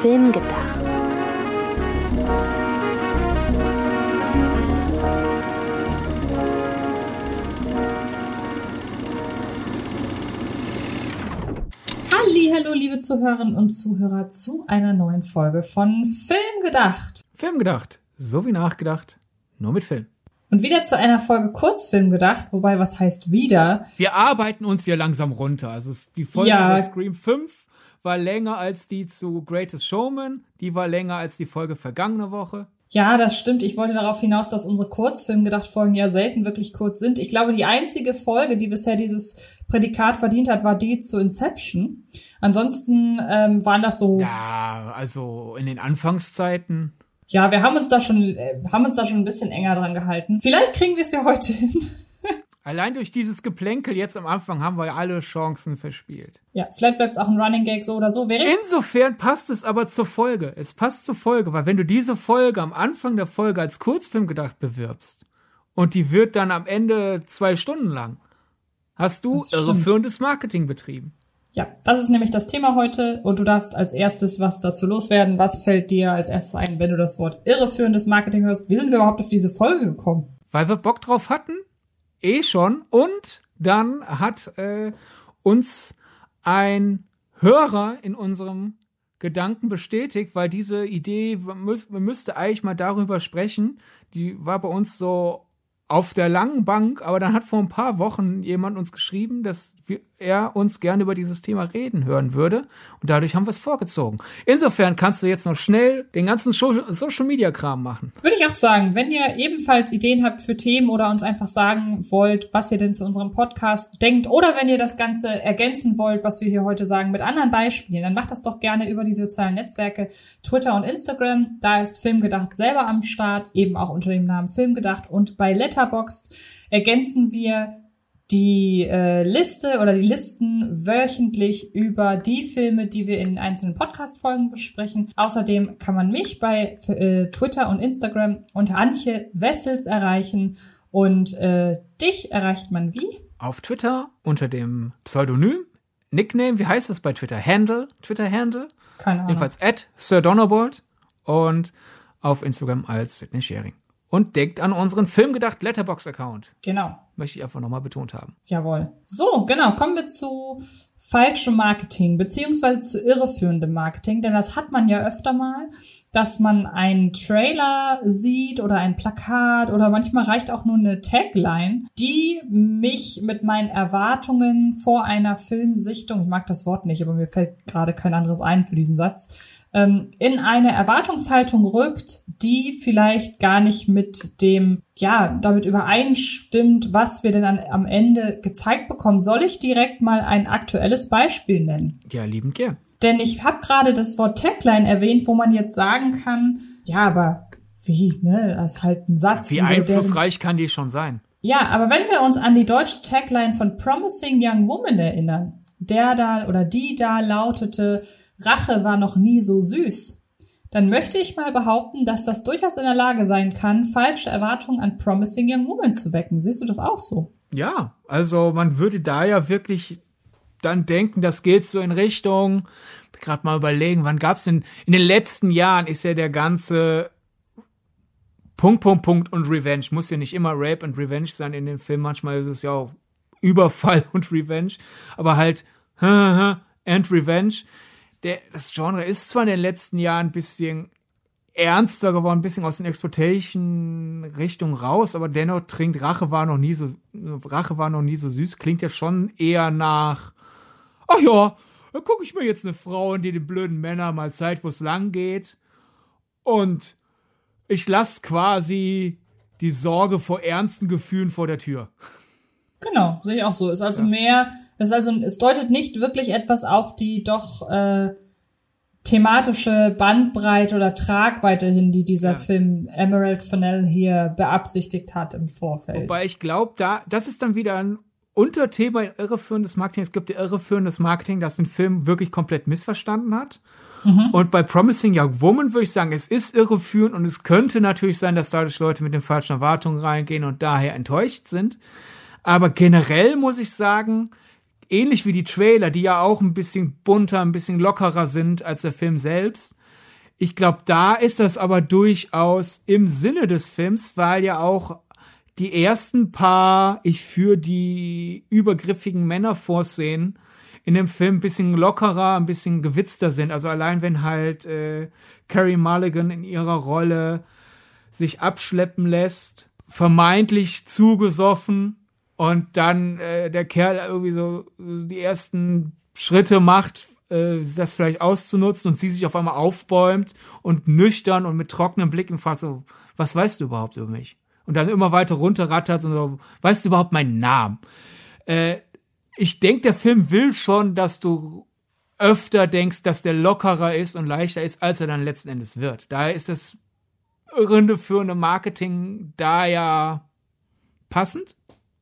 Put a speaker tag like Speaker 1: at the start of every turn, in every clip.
Speaker 1: Film gedacht.
Speaker 2: Hallo, liebe Zuhörerinnen und Zuhörer, zu einer neuen Folge von Film gedacht.
Speaker 3: Film gedacht, so wie nachgedacht, nur mit Film.
Speaker 2: Und wieder zu einer Folge Kurzfilm gedacht, wobei was heißt wieder?
Speaker 3: Wir arbeiten uns ja langsam runter. Also die Folge ja. Scream 5 war länger als die zu Greatest Showman, die war länger als die Folge vergangene Woche.
Speaker 2: Ja, das stimmt. Ich wollte darauf hinaus, dass unsere Kurzfilm gedacht Folgen ja selten wirklich kurz sind. Ich glaube, die einzige Folge, die bisher dieses Prädikat verdient hat, war die zu Inception. Ansonsten ähm, waren das so.
Speaker 3: Ja, also in den Anfangszeiten.
Speaker 2: Ja, wir haben uns da schon, äh, haben uns da schon ein bisschen enger dran gehalten. Vielleicht kriegen wir es ja heute hin.
Speaker 3: Allein durch dieses Geplänkel jetzt am Anfang haben wir ja alle Chancen verspielt.
Speaker 2: Ja, vielleicht bleibt es auch ein Running Gag so oder so.
Speaker 3: Wäre Insofern passt es aber zur Folge. Es passt zur Folge, weil wenn du diese Folge am Anfang der Folge als Kurzfilm gedacht bewirbst und die wird dann am Ende zwei Stunden lang, hast du irreführendes Marketing betrieben.
Speaker 2: Ja, das ist nämlich das Thema heute und du darfst als erstes was dazu loswerden. Was fällt dir als erstes ein, wenn du das Wort irreführendes Marketing hörst? Wie sind wir überhaupt auf diese Folge gekommen?
Speaker 3: Weil wir Bock drauf hatten eh schon. Und dann hat äh, uns ein Hörer in unserem Gedanken bestätigt, weil diese Idee, man, müsste eigentlich mal darüber sprechen, die war bei uns so auf der langen Bank, aber dann hat vor ein paar Wochen jemand uns geschrieben, dass wir, er uns gerne über dieses Thema reden hören würde. Und dadurch haben wir es vorgezogen. Insofern kannst du jetzt noch schnell den ganzen Social Media Kram machen.
Speaker 2: Würde ich auch sagen, wenn ihr ebenfalls Ideen habt für Themen oder uns einfach sagen wollt, was ihr denn zu unserem Podcast denkt, oder wenn ihr das Ganze ergänzen wollt, was wir hier heute sagen, mit anderen Beispielen, dann macht das doch gerne über die sozialen Netzwerke Twitter und Instagram. Da ist Filmgedacht selber am Start, eben auch unter dem Namen Filmgedacht und bei Letterboxd ergänzen wir die äh, Liste oder die Listen wöchentlich über die Filme, die wir in einzelnen Podcast-Folgen besprechen. Außerdem kann man mich bei äh, Twitter und Instagram unter Antje Wessels erreichen und äh, dich erreicht man wie?
Speaker 3: Auf Twitter unter dem Pseudonym, Nickname, wie heißt es bei Twitter? Handle, Twitter-Handle?
Speaker 2: Keine Ahnung.
Speaker 3: Jedenfalls at Sir Donnerbolt und auf Instagram als Sydney Sharing und denkt an unseren Filmgedacht Letterbox Account.
Speaker 2: Genau.
Speaker 3: Möchte ich einfach nochmal betont haben.
Speaker 2: Jawohl. So, genau. Kommen wir zu falschem Marketing, beziehungsweise zu irreführendem Marketing, denn das hat man ja öfter mal, dass man einen Trailer sieht oder ein Plakat oder manchmal reicht auch nur eine Tagline, die mich mit meinen Erwartungen vor einer Filmsichtung, ich mag das Wort nicht, aber mir fällt gerade kein anderes ein für diesen Satz, ähm, in eine Erwartungshaltung rückt, die vielleicht gar nicht mit dem, ja, damit übereinstimmt, was wir denn an, am Ende gezeigt bekommen. Soll ich direkt mal ein aktuelles Beispiel nennen?
Speaker 3: Ja, liebend gern.
Speaker 2: Denn ich habe gerade das Wort Tagline erwähnt, wo man jetzt sagen kann, ja, aber wie, ne, das ist halt ein Satz.
Speaker 3: Wie, wie einflussreich kann die schon sein?
Speaker 2: Ja, aber wenn wir uns an die deutsche Tagline von Promising Young Woman erinnern, der da oder die da lautete, Rache war noch nie so süß, dann möchte ich mal behaupten, dass das durchaus in der Lage sein kann, falsche Erwartungen an Promising Young Woman zu wecken. Siehst du das auch so?
Speaker 3: Ja, also man würde da ja wirklich dann denken, das geht so in Richtung, gerade mal überlegen, wann gab's denn, in den letzten Jahren ist ja der ganze Punkt, Punkt, Punkt und Revenge. Muss ja nicht immer Rape und Revenge sein in den Filmen, manchmal ist es ja auch Überfall und Revenge, aber halt and Revenge der, das Genre ist zwar in den letzten Jahren ein bisschen ernster geworden, ein bisschen aus den Exploitation-Richtung raus, aber dennoch trinkt Rache war noch nie so, Rache war noch nie so süß, klingt ja schon eher nach, ach ja, dann gucke ich mir jetzt eine Frau in die den blöden Männer mal Zeit, wo es lang geht und ich lasse quasi die Sorge vor ernsten Gefühlen vor der Tür.
Speaker 2: Genau, sehe ich auch so. Ist also ja. mehr, ist also, es deutet nicht wirklich etwas auf die doch äh, thematische Bandbreite oder Tragweite hin, die dieser ja. Film Emerald Fennell hier beabsichtigt hat im Vorfeld.
Speaker 3: Wobei ich glaube, da, das ist dann wieder ein Unterthema in irreführendes Marketing. Es gibt ja irreführendes Marketing, das den Film wirklich komplett missverstanden hat. Mhm. Und bei Promising Young Woman würde ich sagen, es ist irreführend und es könnte natürlich sein, dass dadurch Leute mit den falschen Erwartungen reingehen und daher enttäuscht sind. Aber generell muss ich sagen, ähnlich wie die Trailer, die ja auch ein bisschen bunter, ein bisschen lockerer sind als der Film selbst, Ich glaube, da ist das aber durchaus im Sinne des Films, weil ja auch die ersten paar, ich für die übergriffigen Männer vorsehen, in dem Film ein bisschen lockerer, ein bisschen gewitzter sind. Also allein wenn halt äh, Carrie Mulligan in ihrer Rolle sich abschleppen lässt, vermeintlich zugesoffen und dann äh, der Kerl irgendwie so die ersten Schritte macht, äh, das vielleicht auszunutzen und sie sich auf einmal aufbäumt und nüchtern und mit trockenem Blicken fragt so, was weißt du überhaupt über mich? Und dann immer weiter runterrattert und so, weißt du überhaupt meinen Namen? Äh, ich denke, der Film will schon, dass du öfter denkst, dass der lockerer ist und leichter ist, als er dann letzten Endes wird. Daher ist das irreführende Marketing da ja passend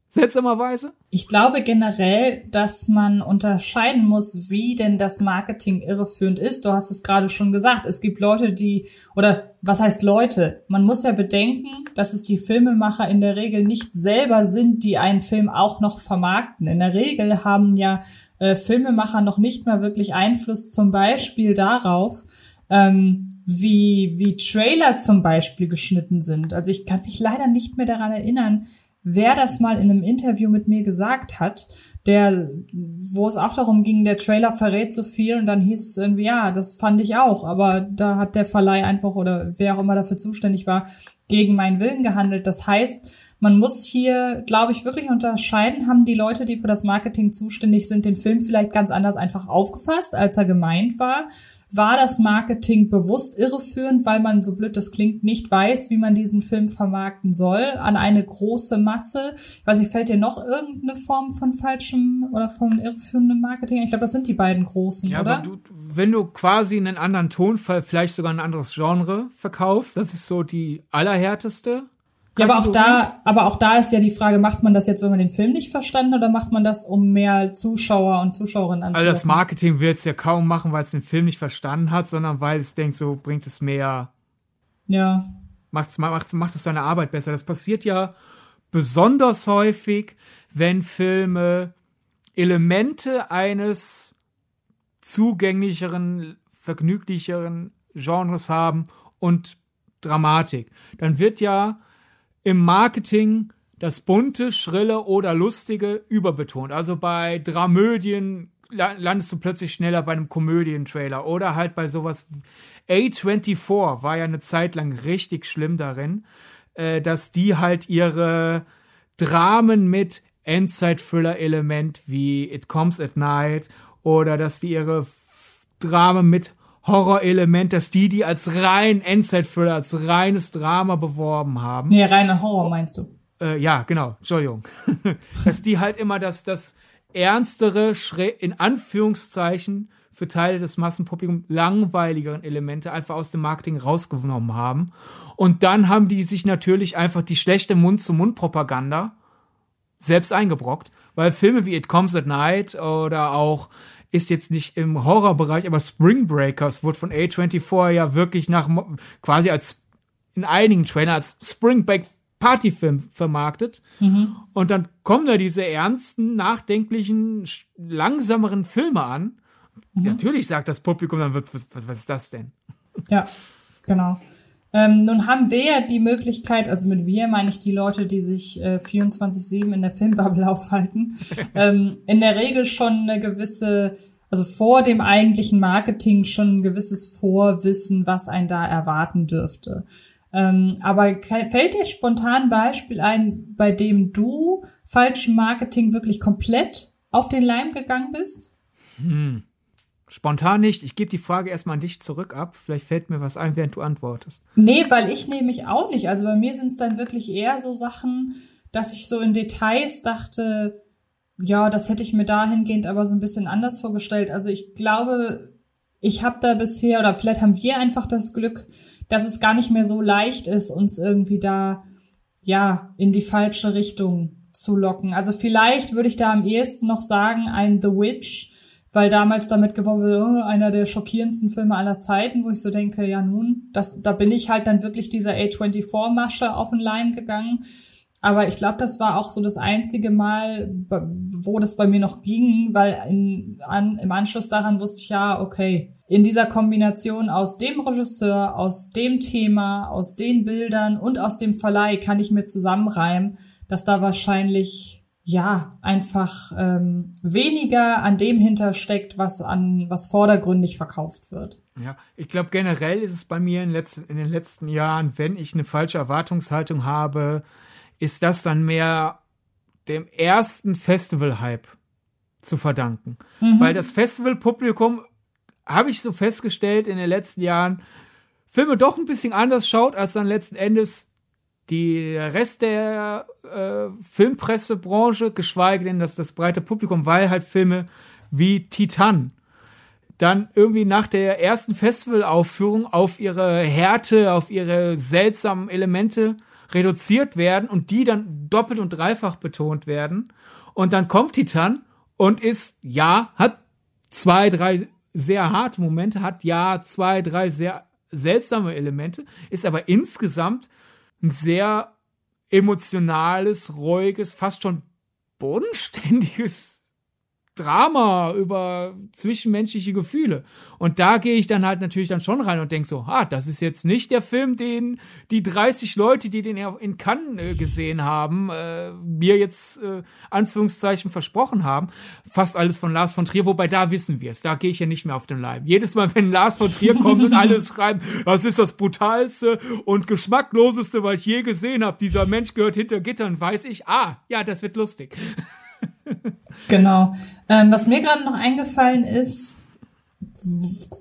Speaker 3: seltsamerweise?
Speaker 2: Ich glaube generell, dass man unterscheiden muss, wie denn das Marketing irreführend ist. Du hast es gerade schon gesagt. Es gibt Leute, die, oder was heißt Leute? Man muss ja bedenken, dass es die Filmemacher in der Regel nicht selber sind, die einen Film auch noch vermarkten. In der Regel haben ja äh, Filmemacher noch nicht mal wirklich Einfluss zum Beispiel darauf, ähm, wie, wie Trailer zum Beispiel geschnitten sind. Also ich kann mich leider nicht mehr daran erinnern, wer das mal in einem Interview mit mir gesagt hat, der, wo es auch darum ging, der Trailer verrät so viel und dann hieß es irgendwie, ja, das fand ich auch, aber da hat der Verleih einfach oder wer auch immer dafür zuständig war, gegen meinen Willen gehandelt. Das heißt, man muss hier, glaube ich, wirklich unterscheiden, haben die Leute, die für das Marketing zuständig sind, den Film vielleicht ganz anders einfach aufgefasst, als er gemeint war war das Marketing bewusst irreführend, weil man, so blöd das klingt, nicht weiß, wie man diesen Film vermarkten soll an eine große Masse? Ich weiß nicht, fällt dir noch irgendeine Form von falschem oder von irreführendem Marketing? Ich glaube, das sind die beiden großen,
Speaker 3: ja,
Speaker 2: oder?
Speaker 3: Aber du, wenn du quasi einen anderen Tonfall, vielleicht sogar ein anderes Genre verkaufst, das ist so die allerhärteste
Speaker 2: ja, aber auch da, aber auch da ist ja die Frage, macht man das jetzt, wenn man den Film nicht verstanden oder macht man das, um mehr Zuschauer und Zuschauerinnen
Speaker 3: anzulocken? Also das Marketing wird es ja kaum machen, weil es den Film nicht verstanden hat, sondern weil es denkt, so bringt es mehr.
Speaker 2: Ja.
Speaker 3: Macht, macht, macht es seine Arbeit besser. Das passiert ja besonders häufig, wenn Filme Elemente eines zugänglicheren, vergnüglicheren Genres haben und Dramatik. Dann wird ja im Marketing das bunte, schrille oder lustige überbetont. Also bei Dramödien landest du plötzlich schneller bei einem Komödientrailer oder halt bei sowas. A24 war ja eine Zeit lang richtig schlimm darin, äh, dass die halt ihre Dramen mit Endzeit-Thriller-Element wie It Comes at Night oder dass die ihre Dramen mit Horrorelement, dass die die als rein Endzeit-Thriller, als reines Drama beworben haben.
Speaker 2: Nee, reine Horror meinst du?
Speaker 3: Äh, ja, genau, Entschuldigung. dass die halt immer das, das ernstere, in Anführungszeichen für Teile des Massenpublikums langweiligeren Elemente einfach aus dem Marketing rausgenommen haben. Und dann haben die sich natürlich einfach die schlechte Mund-zu-Mund-Propaganda selbst eingebrockt, weil Filme wie It Comes at Night oder auch ist jetzt nicht im Horrorbereich, aber Spring Breakers wurde von A24 ja wirklich nach quasi als in einigen Trailern als Spring Break Partyfilm vermarktet. Mhm. Und dann kommen da diese ernsten, nachdenklichen, langsameren Filme an. Mhm. Natürlich sagt das Publikum dann, was, was, was ist das denn?
Speaker 2: Ja, genau. Ähm, nun haben wir ja die Möglichkeit, also mit wir meine ich die Leute, die sich äh, 24-7 in der Filmbubble aufhalten, ähm, in der Regel schon eine gewisse, also vor dem eigentlichen Marketing schon ein gewisses Vorwissen, was einen da erwarten dürfte. Ähm, aber fällt dir spontan ein Beispiel ein, bei dem du falschem Marketing wirklich komplett auf den Leim gegangen bist?
Speaker 3: Hm. Spontan nicht. Ich gebe die Frage erstmal an dich zurück ab. Vielleicht fällt mir was ein, während du antwortest.
Speaker 2: Nee, weil ich nämlich auch nicht. Also bei mir sind es dann wirklich eher so Sachen, dass ich so in Details dachte, ja, das hätte ich mir dahingehend aber so ein bisschen anders vorgestellt. Also ich glaube, ich habe da bisher, oder vielleicht haben wir einfach das Glück, dass es gar nicht mehr so leicht ist, uns irgendwie da, ja, in die falsche Richtung zu locken. Also vielleicht würde ich da am ehesten noch sagen, ein The Witch, weil damals damit geworben wurde, oh, einer der schockierendsten Filme aller Zeiten, wo ich so denke, ja nun, das, da bin ich halt dann wirklich dieser A24-Masche auf den Leim gegangen. Aber ich glaube, das war auch so das einzige Mal, wo das bei mir noch ging, weil in, an, im Anschluss daran wusste ich ja, okay, in dieser Kombination aus dem Regisseur, aus dem Thema, aus den Bildern und aus dem Verleih kann ich mir zusammenreimen, dass da wahrscheinlich ja einfach ähm, weniger an dem hintersteckt, was an was vordergründig verkauft wird.
Speaker 3: Ja, ich glaube generell ist es bei mir in, letzten, in den letzten Jahren, wenn ich eine falsche Erwartungshaltung habe, ist das dann mehr dem ersten Festival-Hype zu verdanken. Mhm. Weil das Festival-Publikum, habe ich so festgestellt in den letzten Jahren, Filme doch ein bisschen anders schaut, als dann letzten Endes die Rest der äh, Filmpressebranche, geschweige denn dass das breite Publikum, weil halt Filme wie Titan dann irgendwie nach der ersten Festivalaufführung auf ihre Härte, auf ihre seltsamen Elemente reduziert werden und die dann doppelt und dreifach betont werden. Und dann kommt Titan und ist, ja, hat zwei, drei sehr harte Momente, hat ja zwei, drei sehr seltsame Elemente, ist aber insgesamt ein sehr emotionales, ruhiges, fast schon bodenständiges Drama, über zwischenmenschliche Gefühle. Und da gehe ich dann halt natürlich dann schon rein und denke so, ah, das ist jetzt nicht der Film, den die 30 Leute, die den in Cannes äh, gesehen haben, äh, mir jetzt äh, Anführungszeichen versprochen haben. Fast alles von Lars von Trier, wobei da wissen wir es. Da gehe ich ja nicht mehr auf den Leib. Jedes Mal, wenn Lars von Trier kommt und alles schreiben, das ist das brutalste und geschmackloseste, was ich je gesehen habe. Dieser Mensch gehört hinter Gittern, weiß ich, ah, ja, das wird lustig.
Speaker 2: Genau. Ähm, was mir gerade noch eingefallen ist,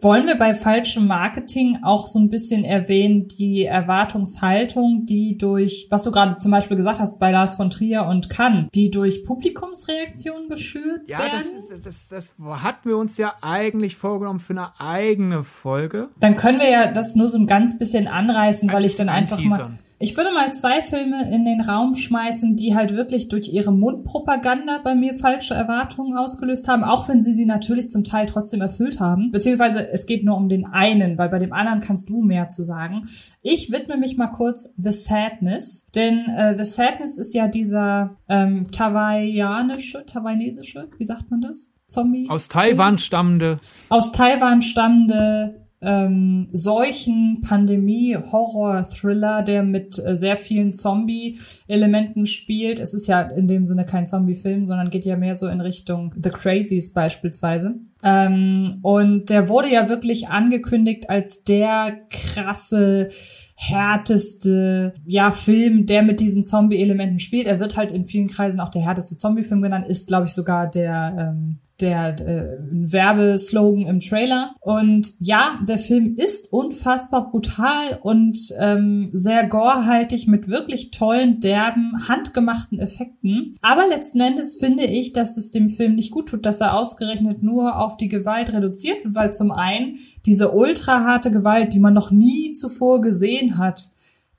Speaker 2: wollen wir bei falschem Marketing auch so ein bisschen erwähnen, die Erwartungshaltung, die durch, was du gerade zum Beispiel gesagt hast bei Lars von Trier und Cannes, die durch Publikumsreaktionen geschürt
Speaker 3: ja,
Speaker 2: werden?
Speaker 3: Ja, das, das, das hatten wir uns ja eigentlich vorgenommen für eine eigene Folge.
Speaker 2: Dann können wir ja das nur so ein ganz bisschen anreißen, weil ich dann einfach mal ich würde mal zwei Filme in den Raum schmeißen, die halt wirklich durch ihre Mundpropaganda bei mir falsche Erwartungen ausgelöst haben, auch wenn sie sie natürlich zum Teil trotzdem erfüllt haben. Beziehungsweise es geht nur um den einen, weil bei dem anderen kannst du mehr zu sagen. Ich widme mich mal kurz The Sadness, denn äh, The Sadness ist ja dieser ähm, tawaianische, taiwanesische, wie sagt man das? Zombie?
Speaker 3: Aus Taiwan stammende.
Speaker 2: Aus Taiwan stammende ähm, Seuchen, Pandemie, Horror-Thriller, der mit äh, sehr vielen Zombie-Elementen spielt. Es ist ja in dem Sinne kein Zombie-Film, sondern geht ja mehr so in Richtung The Crazies beispielsweise. Ähm, und der wurde ja wirklich angekündigt als der krasse härteste ja Film, der mit diesen Zombie-Elementen spielt. Er wird halt in vielen Kreisen auch der härteste Zombie-Film genannt, ist glaube ich sogar der ähm, der äh, Werbeslogan im Trailer. Und ja, der Film ist unfassbar brutal und ähm, sehr gorehaltig mit wirklich tollen, derben, handgemachten Effekten. Aber letzten Endes finde ich, dass es dem Film nicht gut tut, dass er ausgerechnet nur auf die Gewalt reduziert wird, weil zum einen diese ultra harte Gewalt, die man noch nie zuvor gesehen hat,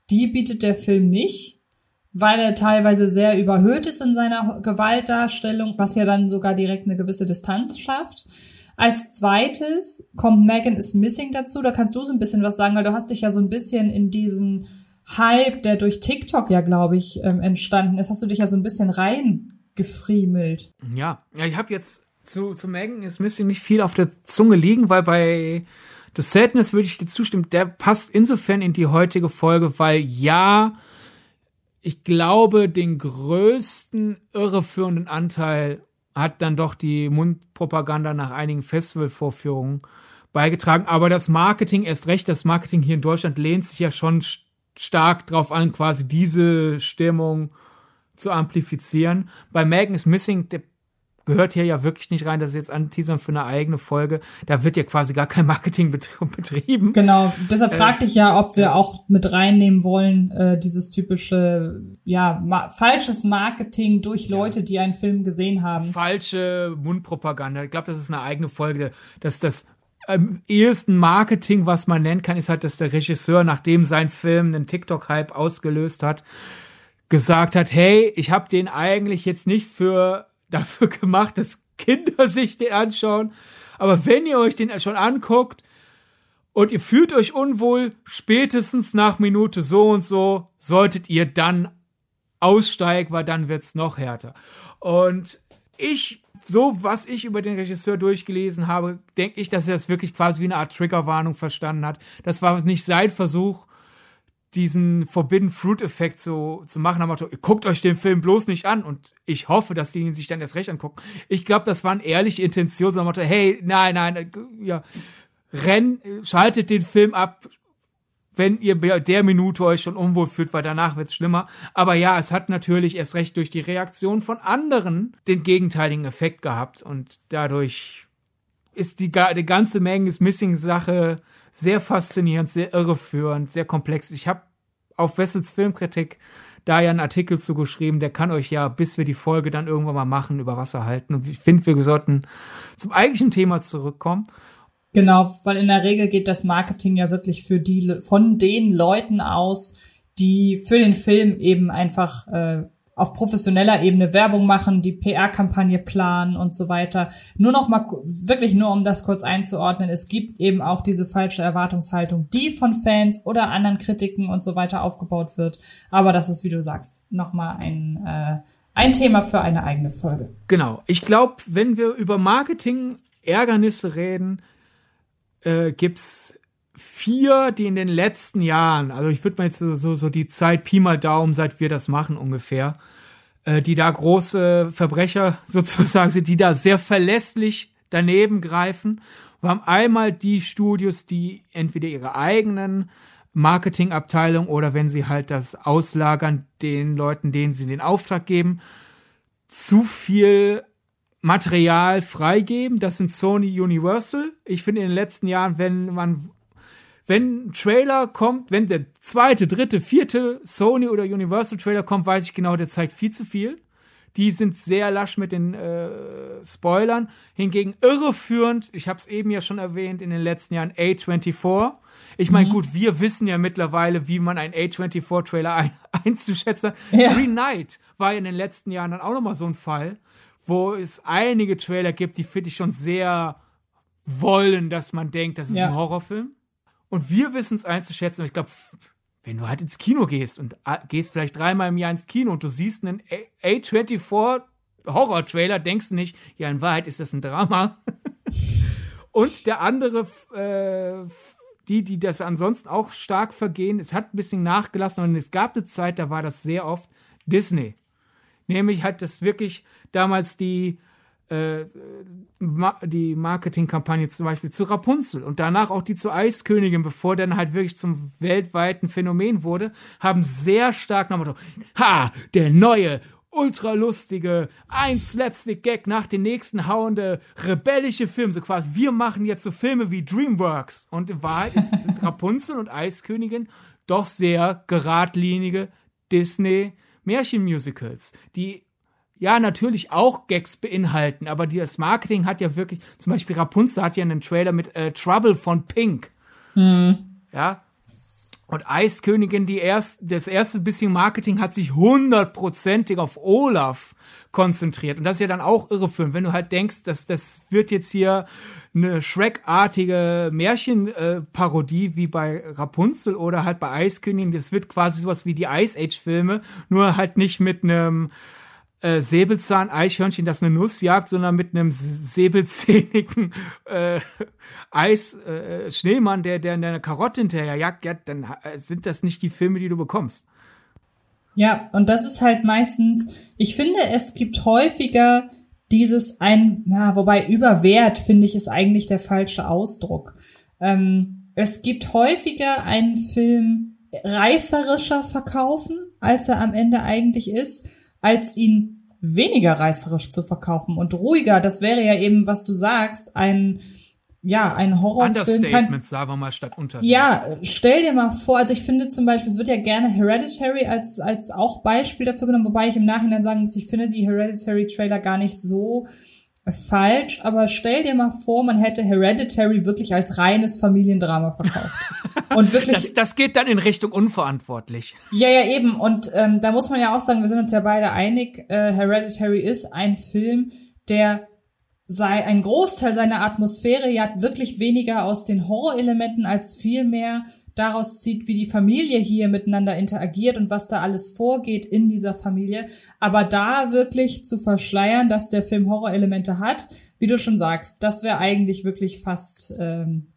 Speaker 2: die bietet der Film nicht weil er teilweise sehr überhöht ist in seiner Gewaltdarstellung, was ja dann sogar direkt eine gewisse Distanz schafft. Als zweites kommt Megan is Missing dazu. Da kannst du so ein bisschen was sagen, weil du hast dich ja so ein bisschen in diesen Hype, der durch TikTok ja, glaube ich, ähm, entstanden ist, hast du dich ja so ein bisschen reingefriemelt.
Speaker 3: Ja, ja, ich habe jetzt zu, zu Megan is Missing nicht viel auf der Zunge liegen, weil bei The Sadness würde ich dir zustimmen, der passt insofern in die heutige Folge, weil ja, ich glaube, den größten irreführenden Anteil hat dann doch die Mundpropaganda nach einigen Festivalvorführungen beigetragen. Aber das Marketing, erst recht, das Marketing hier in Deutschland lehnt sich ja schon stark drauf an, quasi diese Stimmung zu amplifizieren. Bei Megan is Missing, der gehört hier ja wirklich nicht rein. Das ist jetzt anteasern für eine eigene Folge. Da wird ja quasi gar kein Marketing betrieben.
Speaker 2: Genau. Deshalb äh, fragte ich ja, ob wir auch mit reinnehmen wollen, äh, dieses typische, ja, ma falsches Marketing durch Leute, die einen Film gesehen haben.
Speaker 3: Falsche Mundpropaganda. Ich glaube, das ist eine eigene Folge, dass das am ehesten Marketing, was man nennen kann, ist halt, dass der Regisseur, nachdem sein Film einen TikTok-Hype ausgelöst hat, gesagt hat, hey, ich habe den eigentlich jetzt nicht für dafür gemacht, dass Kinder sich den anschauen. Aber wenn ihr euch den schon anguckt und ihr fühlt euch unwohl, spätestens nach Minute so und so, solltet ihr dann aussteige, weil dann wird's noch härter. Und ich, so was ich über den Regisseur durchgelesen habe, denke ich, dass er es wirklich quasi wie eine Art Triggerwarnung verstanden hat. Das war nicht sein Versuch, diesen Forbidden Fruit Effekt so zu machen, aber guckt euch den Film bloß nicht an und ich hoffe, dass die ihn sich dann erst recht angucken. Ich glaube, das waren ehrliche Intentionen, so Motto, hey, nein, nein, äh, ja, renn, schaltet den Film ab, wenn ihr bei der Minute euch schon unwohl fühlt, weil danach wird's schlimmer. Aber ja, es hat natürlich erst recht durch die Reaktion von anderen den gegenteiligen Effekt gehabt und dadurch ist die, die ganze Menge Missing-Sache sehr faszinierend, sehr irreführend, sehr komplex. Ich habe auf Wessels Filmkritik da ja einen Artikel zugeschrieben, der kann euch ja, bis wir die Folge dann irgendwann mal machen, über Wasser halten. Und ich finde, wir sollten zum eigentlichen Thema zurückkommen.
Speaker 2: Genau, weil in der Regel geht das Marketing ja wirklich für die von den Leuten aus, die für den Film eben einfach äh, auf professioneller Ebene Werbung machen, die PR-Kampagne planen und so weiter. Nur noch mal wirklich nur um das kurz einzuordnen, es gibt eben auch diese falsche Erwartungshaltung, die von Fans oder anderen Kritiken und so weiter aufgebaut wird. Aber das ist, wie du sagst, noch mal ein äh, ein Thema für eine eigene Folge.
Speaker 3: Genau. Ich glaube, wenn wir über Marketing-Ärgernisse reden, äh, gibt's vier, die in den letzten Jahren, also ich würde mal jetzt so, so, die Zeit Pi mal Daumen, seit wir das machen ungefähr, äh, die da große Verbrecher sozusagen sind, die da sehr verlässlich daneben greifen. Wir haben einmal die Studios, die entweder ihre eigenen Marketingabteilung oder wenn sie halt das auslagern den Leuten, denen sie den Auftrag geben, zu viel Material freigeben. Das sind Sony Universal. Ich finde in den letzten Jahren, wenn man wenn ein Trailer kommt, wenn der zweite, dritte, vierte Sony oder Universal Trailer kommt, weiß ich genau, der zeigt viel zu viel. Die sind sehr lasch mit den äh, Spoilern. Hingegen irreführend, ich habe es eben ja schon erwähnt, in den letzten Jahren A24. Ich meine, mhm. gut, wir wissen ja mittlerweile, wie man einen A24-Trailer ein einzuschätzen hat. Ja. Green Knight war in den letzten Jahren dann auch nochmal so ein Fall, wo es einige Trailer gibt, die finde ich schon sehr wollen, dass man denkt, das ist ja. ein Horrorfilm. Und wir wissen es einzuschätzen. Ich glaube, wenn du halt ins Kino gehst und äh, gehst vielleicht dreimal im Jahr ins Kino und du siehst einen A24 Horror-Trailer, denkst du nicht, ja, in Wahrheit ist das ein Drama. und der andere, äh, die, die das ansonsten auch stark vergehen, es hat ein bisschen nachgelassen und es gab eine Zeit, da war das sehr oft Disney. Nämlich hat das wirklich damals die äh, die Marketingkampagne zum Beispiel zu Rapunzel und danach auch die zu Eiskönigin, bevor dann halt wirklich zum weltweiten Phänomen wurde, haben sehr stark nochmal so, ha, der neue ultra lustige, ein Slapstick-Gag nach dem nächsten hauende, rebellische Film. So quasi, wir machen jetzt so Filme wie Dreamworks. Und in Wahrheit ist, Rapunzel und Eiskönigin doch sehr geradlinige Disney-Märchenmusicals, die ja natürlich auch Gags beinhalten, aber das Marketing hat ja wirklich, zum Beispiel Rapunzel hat ja einen Trailer mit äh, Trouble von Pink. Mhm. Ja. Und Eiskönigin, die erst, das erste bisschen Marketing hat sich hundertprozentig auf Olaf konzentriert. Und das ist ja dann auch irreführend, wenn du halt denkst, dass das wird jetzt hier eine Shrek-artige Märchenparodie äh, wie bei Rapunzel oder halt bei Eiskönigin. Das wird quasi sowas wie die Ice Age-Filme, nur halt nicht mit einem äh, Säbelzahn-Eichhörnchen, das eine Nuss jagt, sondern mit einem säbelzähnigen äh, Eis äh, Schneemann, der, der eine Karotte hinterher jagt, ja, dann äh, sind das nicht die Filme, die du bekommst.
Speaker 2: Ja, und das ist halt meistens, ich finde, es gibt häufiger dieses ein, na, wobei überwert, finde ich, ist eigentlich der falsche Ausdruck. Ähm, es gibt häufiger einen Film reißerischer verkaufen, als er am Ende eigentlich ist als ihn weniger reißerisch zu verkaufen und ruhiger. Das wäre ja eben, was du sagst, ein ja, ein Horrorfilm.
Speaker 3: Understatement, kann, sagen wir mal, statt unter.
Speaker 2: Ja, stell dir mal vor, also ich finde zum Beispiel, es wird ja gerne Hereditary als, als auch Beispiel dafür genommen, wobei ich im Nachhinein sagen muss, ich finde die Hereditary-Trailer gar nicht so falsch, aber stell dir mal vor, man hätte Hereditary wirklich als reines Familiendrama verkauft.
Speaker 3: Und wirklich. Das, das geht dann in Richtung unverantwortlich.
Speaker 2: Ja, ja, eben. Und ähm, da muss man ja auch sagen, wir sind uns ja beide einig, äh, Hereditary ist ein Film, der sei ein Großteil seiner Atmosphäre ja wirklich weniger aus den Horrorelementen als vielmehr daraus zieht, wie die Familie hier miteinander interagiert und was da alles vorgeht in dieser Familie. Aber da wirklich zu verschleiern, dass der Film Horrorelemente hat, wie du schon sagst, das wäre eigentlich wirklich fast ähm,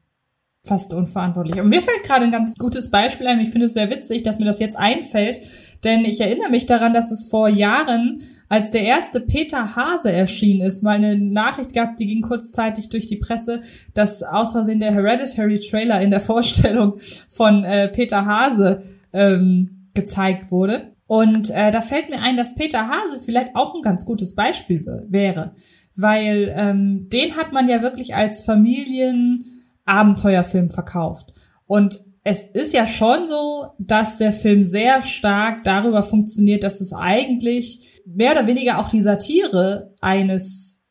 Speaker 2: fast unverantwortlich. Und mir fällt gerade ein ganz gutes Beispiel ein. Ich finde es sehr witzig, dass mir das jetzt einfällt, denn ich erinnere mich daran, dass es vor Jahren, als der erste Peter Hase erschienen ist, mal eine Nachricht gab, die ging kurzzeitig durch die Presse, dass aus Versehen der Hereditary Trailer in der Vorstellung von äh, Peter Hase ähm, gezeigt wurde. Und äh, da fällt mir ein, dass Peter Hase vielleicht auch ein ganz gutes Beispiel wäre, weil ähm, den hat man ja wirklich als Familien Abenteuerfilm verkauft. Und es ist ja schon so, dass der Film sehr stark darüber funktioniert, dass es eigentlich mehr oder weniger auch die Satire eines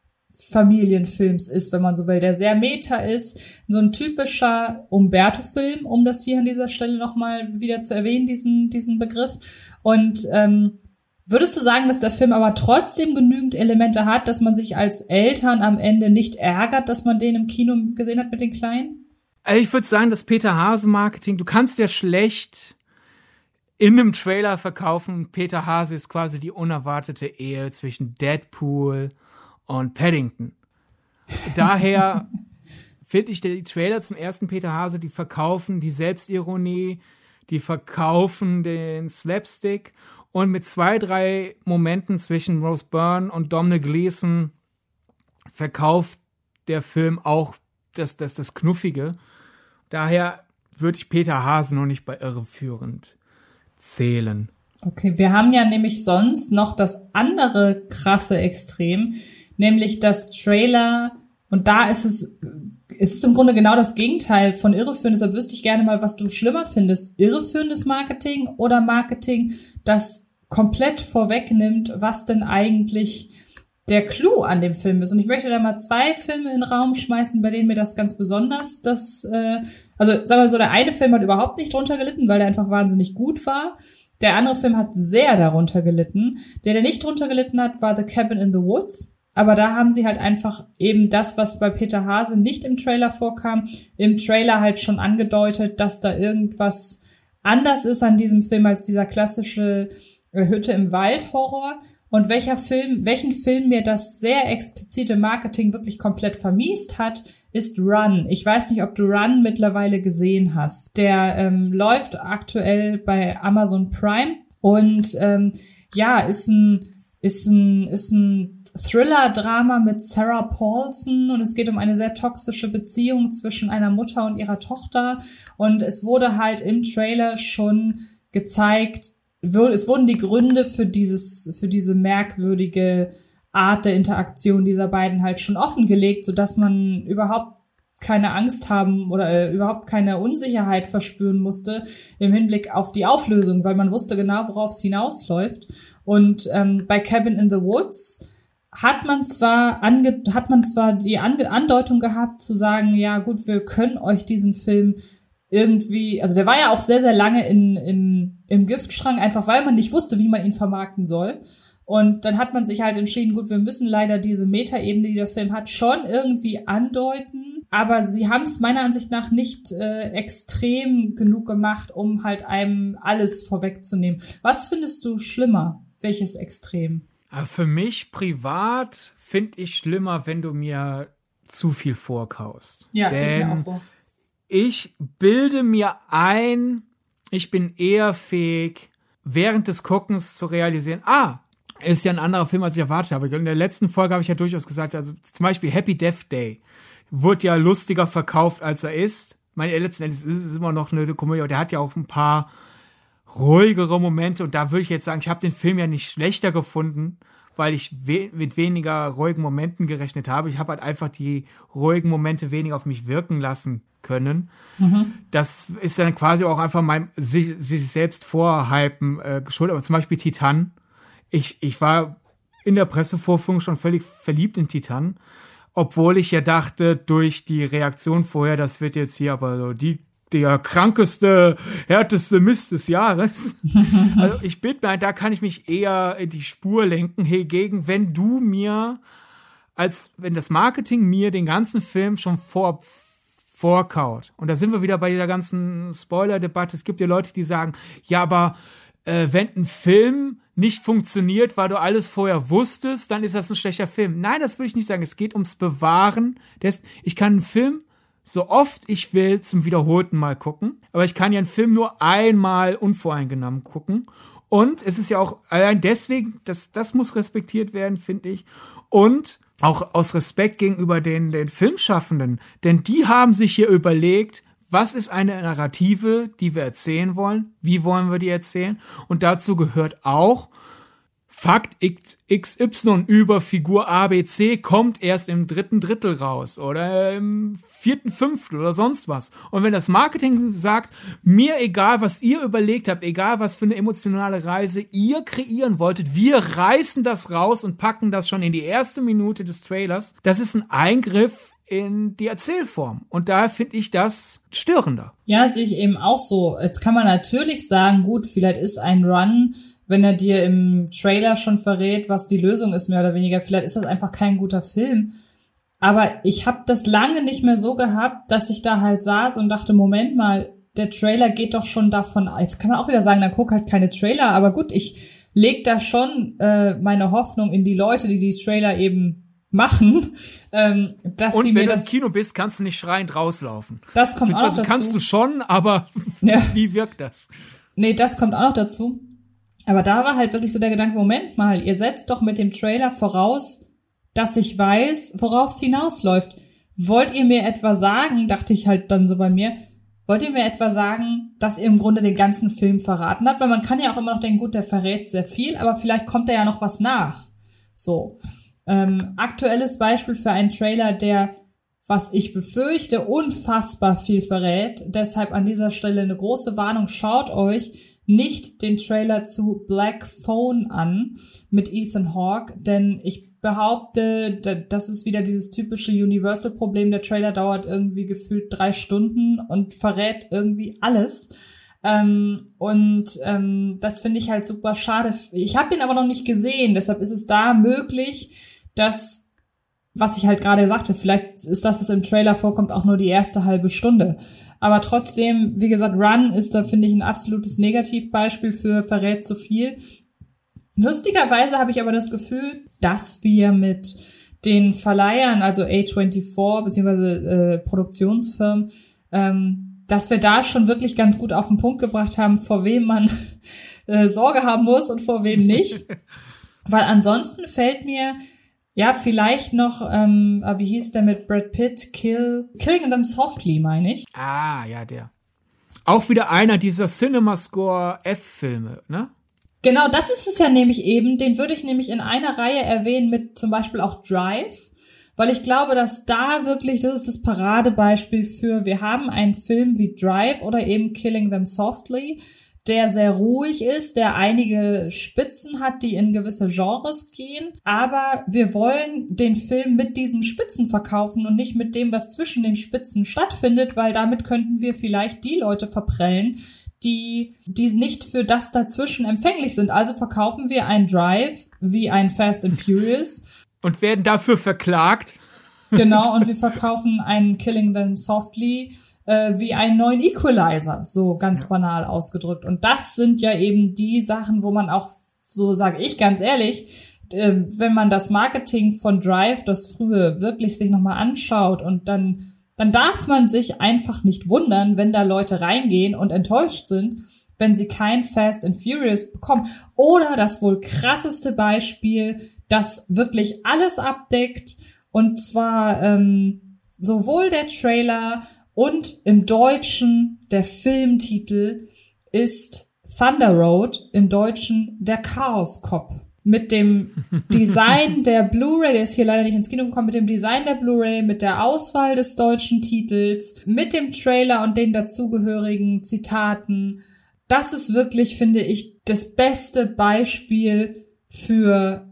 Speaker 2: Familienfilms ist, wenn man so will, der sehr meta ist. So ein typischer Umberto-Film, um das hier an dieser Stelle nochmal wieder zu erwähnen, diesen, diesen Begriff. Und ähm, Würdest du sagen, dass der Film aber trotzdem genügend Elemente hat, dass man sich als Eltern am Ende nicht ärgert, dass man den im Kino gesehen hat mit den Kleinen?
Speaker 3: Also ich würde sagen, das Peter Hase Marketing, du kannst ja schlecht in einem Trailer verkaufen, Peter Hase ist quasi die unerwartete Ehe zwischen Deadpool und Paddington. Daher finde ich die Trailer zum ersten Peter Hase, die verkaufen die Selbstironie, die verkaufen den Slapstick und mit zwei, drei Momenten zwischen Rose Byrne und Dominic Gleason verkauft der Film auch das, das, das Knuffige. Daher würde ich Peter Hasen noch nicht bei irreführend zählen.
Speaker 2: Okay, wir haben ja nämlich sonst noch das andere krasse Extrem, nämlich das Trailer. Und da ist es, ist es im Grunde genau das Gegenteil von irreführend. Deshalb wüsste ich gerne mal, was du schlimmer findest. Irreführendes Marketing oder Marketing, das komplett vorwegnimmt, was denn eigentlich der Clou an dem Film ist. Und ich möchte da mal zwei Filme in den Raum schmeißen, bei denen mir das ganz besonders das, äh, also sagen wir so, der eine Film hat überhaupt nicht drunter gelitten, weil der einfach wahnsinnig gut war. Der andere Film hat sehr darunter gelitten. Der, der nicht drunter gelitten hat, war The Cabin in the Woods. Aber da haben sie halt einfach eben das, was bei Peter Hase nicht im Trailer vorkam, im Trailer halt schon angedeutet, dass da irgendwas anders ist an diesem Film als dieser klassische Hütte im Wald Horror. Und welcher Film, welchen Film mir das sehr explizite Marketing wirklich komplett vermiest hat, ist Run. Ich weiß nicht, ob du Run mittlerweile gesehen hast. Der ähm, läuft aktuell bei Amazon Prime und ähm, ja, ist ein ist ein ist ein Thriller-Drama mit Sarah Paulson und es geht um eine sehr toxische Beziehung zwischen einer Mutter und ihrer Tochter und es wurde halt im Trailer schon gezeigt, es wurden die Gründe für dieses, für diese merkwürdige Art der Interaktion dieser beiden halt schon offengelegt, so dass man überhaupt keine Angst haben oder äh, überhaupt keine Unsicherheit verspüren musste im Hinblick auf die Auflösung, weil man wusste genau, worauf es hinausläuft. Und ähm, bei Cabin in the Woods hat man zwar ange hat man zwar die Ange Andeutung gehabt zu sagen, ja gut, wir können euch diesen Film irgendwie, also der war ja auch sehr, sehr lange in, in, im Giftschrank, einfach weil man nicht wusste, wie man ihn vermarkten soll. Und dann hat man sich halt entschieden, gut, wir müssen leider diese Metaebene, die der Film hat, schon irgendwie andeuten. Aber sie haben es meiner Ansicht nach nicht äh, extrem genug gemacht, um halt einem alles vorwegzunehmen. Was findest du schlimmer? Welches Extrem?
Speaker 3: Für mich privat finde ich schlimmer, wenn du mir zu viel vorkaust.
Speaker 2: Ja, Denn mir auch so
Speaker 3: ich bilde mir ein, ich bin eher fähig, während des Guckens zu realisieren, ah, ist ja ein anderer Film, als ich erwartet habe. In der letzten Folge habe ich ja durchaus gesagt, also zum Beispiel Happy Death Day wurde ja lustiger verkauft, als er ist. Meine, letzten Endes ist es immer noch eine Komödie, aber der hat ja auch ein paar ruhigere Momente und da würde ich jetzt sagen, ich habe den Film ja nicht schlechter gefunden, weil ich we mit weniger ruhigen Momenten gerechnet habe. Ich habe halt einfach die ruhigen Momente weniger auf mich wirken lassen können. Mhm. Das ist dann quasi auch einfach mein sich, sich selbst vorhypen äh, geschuldet. Aber zum Beispiel Titan. Ich, ich war in der Pressevorführung schon völlig verliebt in Titan. Obwohl ich ja dachte, durch die Reaktion vorher, das wird jetzt hier aber so die der krankeste, härteste Mist des Jahres. also ich bitte mir, da kann ich mich eher in die Spur lenken, hingegen, wenn du mir, als wenn das Marketing mir den ganzen Film schon vor vorkaut. Und da sind wir wieder bei dieser ganzen Spoiler-Debatte. Es gibt ja Leute, die sagen, ja, aber äh, wenn ein Film nicht funktioniert, weil du alles vorher wusstest, dann ist das ein schlechter Film. Nein, das würde ich nicht sagen. Es geht ums Bewahren. Des, ich kann einen Film so oft ich will zum wiederholten Mal gucken, aber ich kann ja einen Film nur einmal unvoreingenommen gucken. Und es ist ja auch allein deswegen, das, das muss respektiert werden, finde ich. Und auch aus Respekt gegenüber den, den Filmschaffenden. Denn die haben sich hier überlegt, was ist eine Narrative, die wir erzählen wollen? Wie wollen wir die erzählen? Und dazu gehört auch, Fakt XY über Figur ABC kommt erst im dritten Drittel raus oder im vierten Fünftel oder sonst was. Und wenn das Marketing sagt, mir egal, was ihr überlegt habt, egal, was für eine emotionale Reise ihr kreieren wolltet, wir reißen das raus und packen das schon in die erste Minute des Trailers, das ist ein Eingriff in die Erzählform. Und da finde ich das störender.
Speaker 2: Ja, sehe ich eben auch so. Jetzt kann man natürlich sagen, gut, vielleicht ist ein Run wenn er dir im Trailer schon verrät, was die Lösung ist, mehr oder weniger. Vielleicht ist das einfach kein guter Film. Aber ich habe das lange nicht mehr so gehabt, dass ich da halt saß und dachte, Moment mal, der Trailer geht doch schon davon. Jetzt kann man auch wieder sagen, dann guck halt keine Trailer. Aber gut, ich leg da schon äh, meine Hoffnung in die Leute, die die Trailer eben machen, ähm, dass
Speaker 3: und
Speaker 2: sie
Speaker 3: mir
Speaker 2: mir
Speaker 3: wenn
Speaker 2: das.
Speaker 3: du im Kino bist, kannst du nicht schreiend rauslaufen.
Speaker 2: Das kommt auch dazu.
Speaker 3: kannst du schon, aber
Speaker 2: Ja.
Speaker 3: wie wirkt das?
Speaker 2: Nee, das kommt auch noch dazu. Aber da war halt wirklich so der Gedanke, Moment mal, ihr setzt doch mit dem Trailer voraus, dass ich weiß, worauf es hinausläuft. Wollt ihr mir etwa sagen, dachte ich halt dann so bei mir, wollt ihr mir etwa sagen, dass ihr im Grunde den ganzen Film verraten habt? Weil man kann ja auch immer noch denken, gut, der verrät sehr viel, aber vielleicht kommt da ja noch was nach. So. Ähm, aktuelles Beispiel für einen Trailer, der, was ich befürchte, unfassbar viel verrät. Deshalb an dieser Stelle eine große Warnung. Schaut euch nicht den Trailer zu Black Phone an mit Ethan Hawke, denn ich behaupte, da- das ist wieder dieses typische Universal-Problem. Der Trailer dauert irgendwie gefühlt drei Stunden und verrät irgendwie alles. Ähm, und ähm, das finde ich halt super schade. Ich habe ihn aber noch nicht gesehen, deshalb ist es da möglich, dass, was ich halt gerade sagte, vielleicht ist das, was im Trailer vorkommt, auch nur die erste halbe Stunde. Aber trotzdem, wie gesagt, Run ist da, finde ich, ein absolutes Negativbeispiel für verrät zu viel. Lustigerweise habe ich aber das Gefühl, dass wir mit den Verleihern, also A24 beziehungsweise äh, Produktionsfirmen, ähm, dass wir da schon wirklich ganz gut auf den Punkt gebracht haben, vor wem man äh, Sorge haben muss und vor wem nicht. Weil ansonsten fällt mir ja vielleicht noch, ähm, äh, wie hieß der mit Brad Pitt, Kill, Killing Them Softly, meine ich.
Speaker 3: Ah, ja, der. Auch wieder einer dieser Cinemascore F-Filme, ne?
Speaker 2: Genau, das ist es ja nämlich eben. Den würde ich nämlich in einer Reihe erwähnen mit zum Beispiel auch Drive, weil ich glaube, dass da wirklich, das ist das Paradebeispiel für, wir haben einen Film wie Drive oder eben Killing Them Softly, der sehr ruhig ist, der einige Spitzen hat, die in gewisse Genres gehen, aber wir wollen den Film mit diesen Spitzen verkaufen und nicht mit dem, was zwischen den Spitzen stattfindet, weil damit könnten wir vielleicht die Leute verprellen, die, die nicht für das dazwischen empfänglich sind. Also verkaufen wir ein Drive wie ein Fast and Furious.
Speaker 3: Und werden dafür verklagt.
Speaker 2: Genau, und wir verkaufen einen Killing Them Softly äh, wie einen neuen Equalizer, so ganz banal ausgedrückt. Und das sind ja eben die Sachen, wo man auch, so sage ich ganz ehrlich, äh, wenn man das Marketing von Drive, das frühe, wirklich sich nochmal anschaut und dann dann darf man sich einfach nicht wundern, wenn da Leute reingehen und enttäuscht sind, wenn sie kein Fast and Furious bekommen. Oder das wohl krasseste Beispiel, das wirklich alles abdeckt, und zwar ähm, sowohl der Trailer und im Deutschen der Filmtitel ist Thunder Road, im Deutschen der Chaos Cop mit dem Design der Blu-ray, der ist hier leider nicht ins Kino gekommen, mit dem Design der Blu-ray, mit der Auswahl des deutschen Titels, mit dem Trailer und den dazugehörigen Zitaten. Das ist wirklich, finde ich, das beste Beispiel für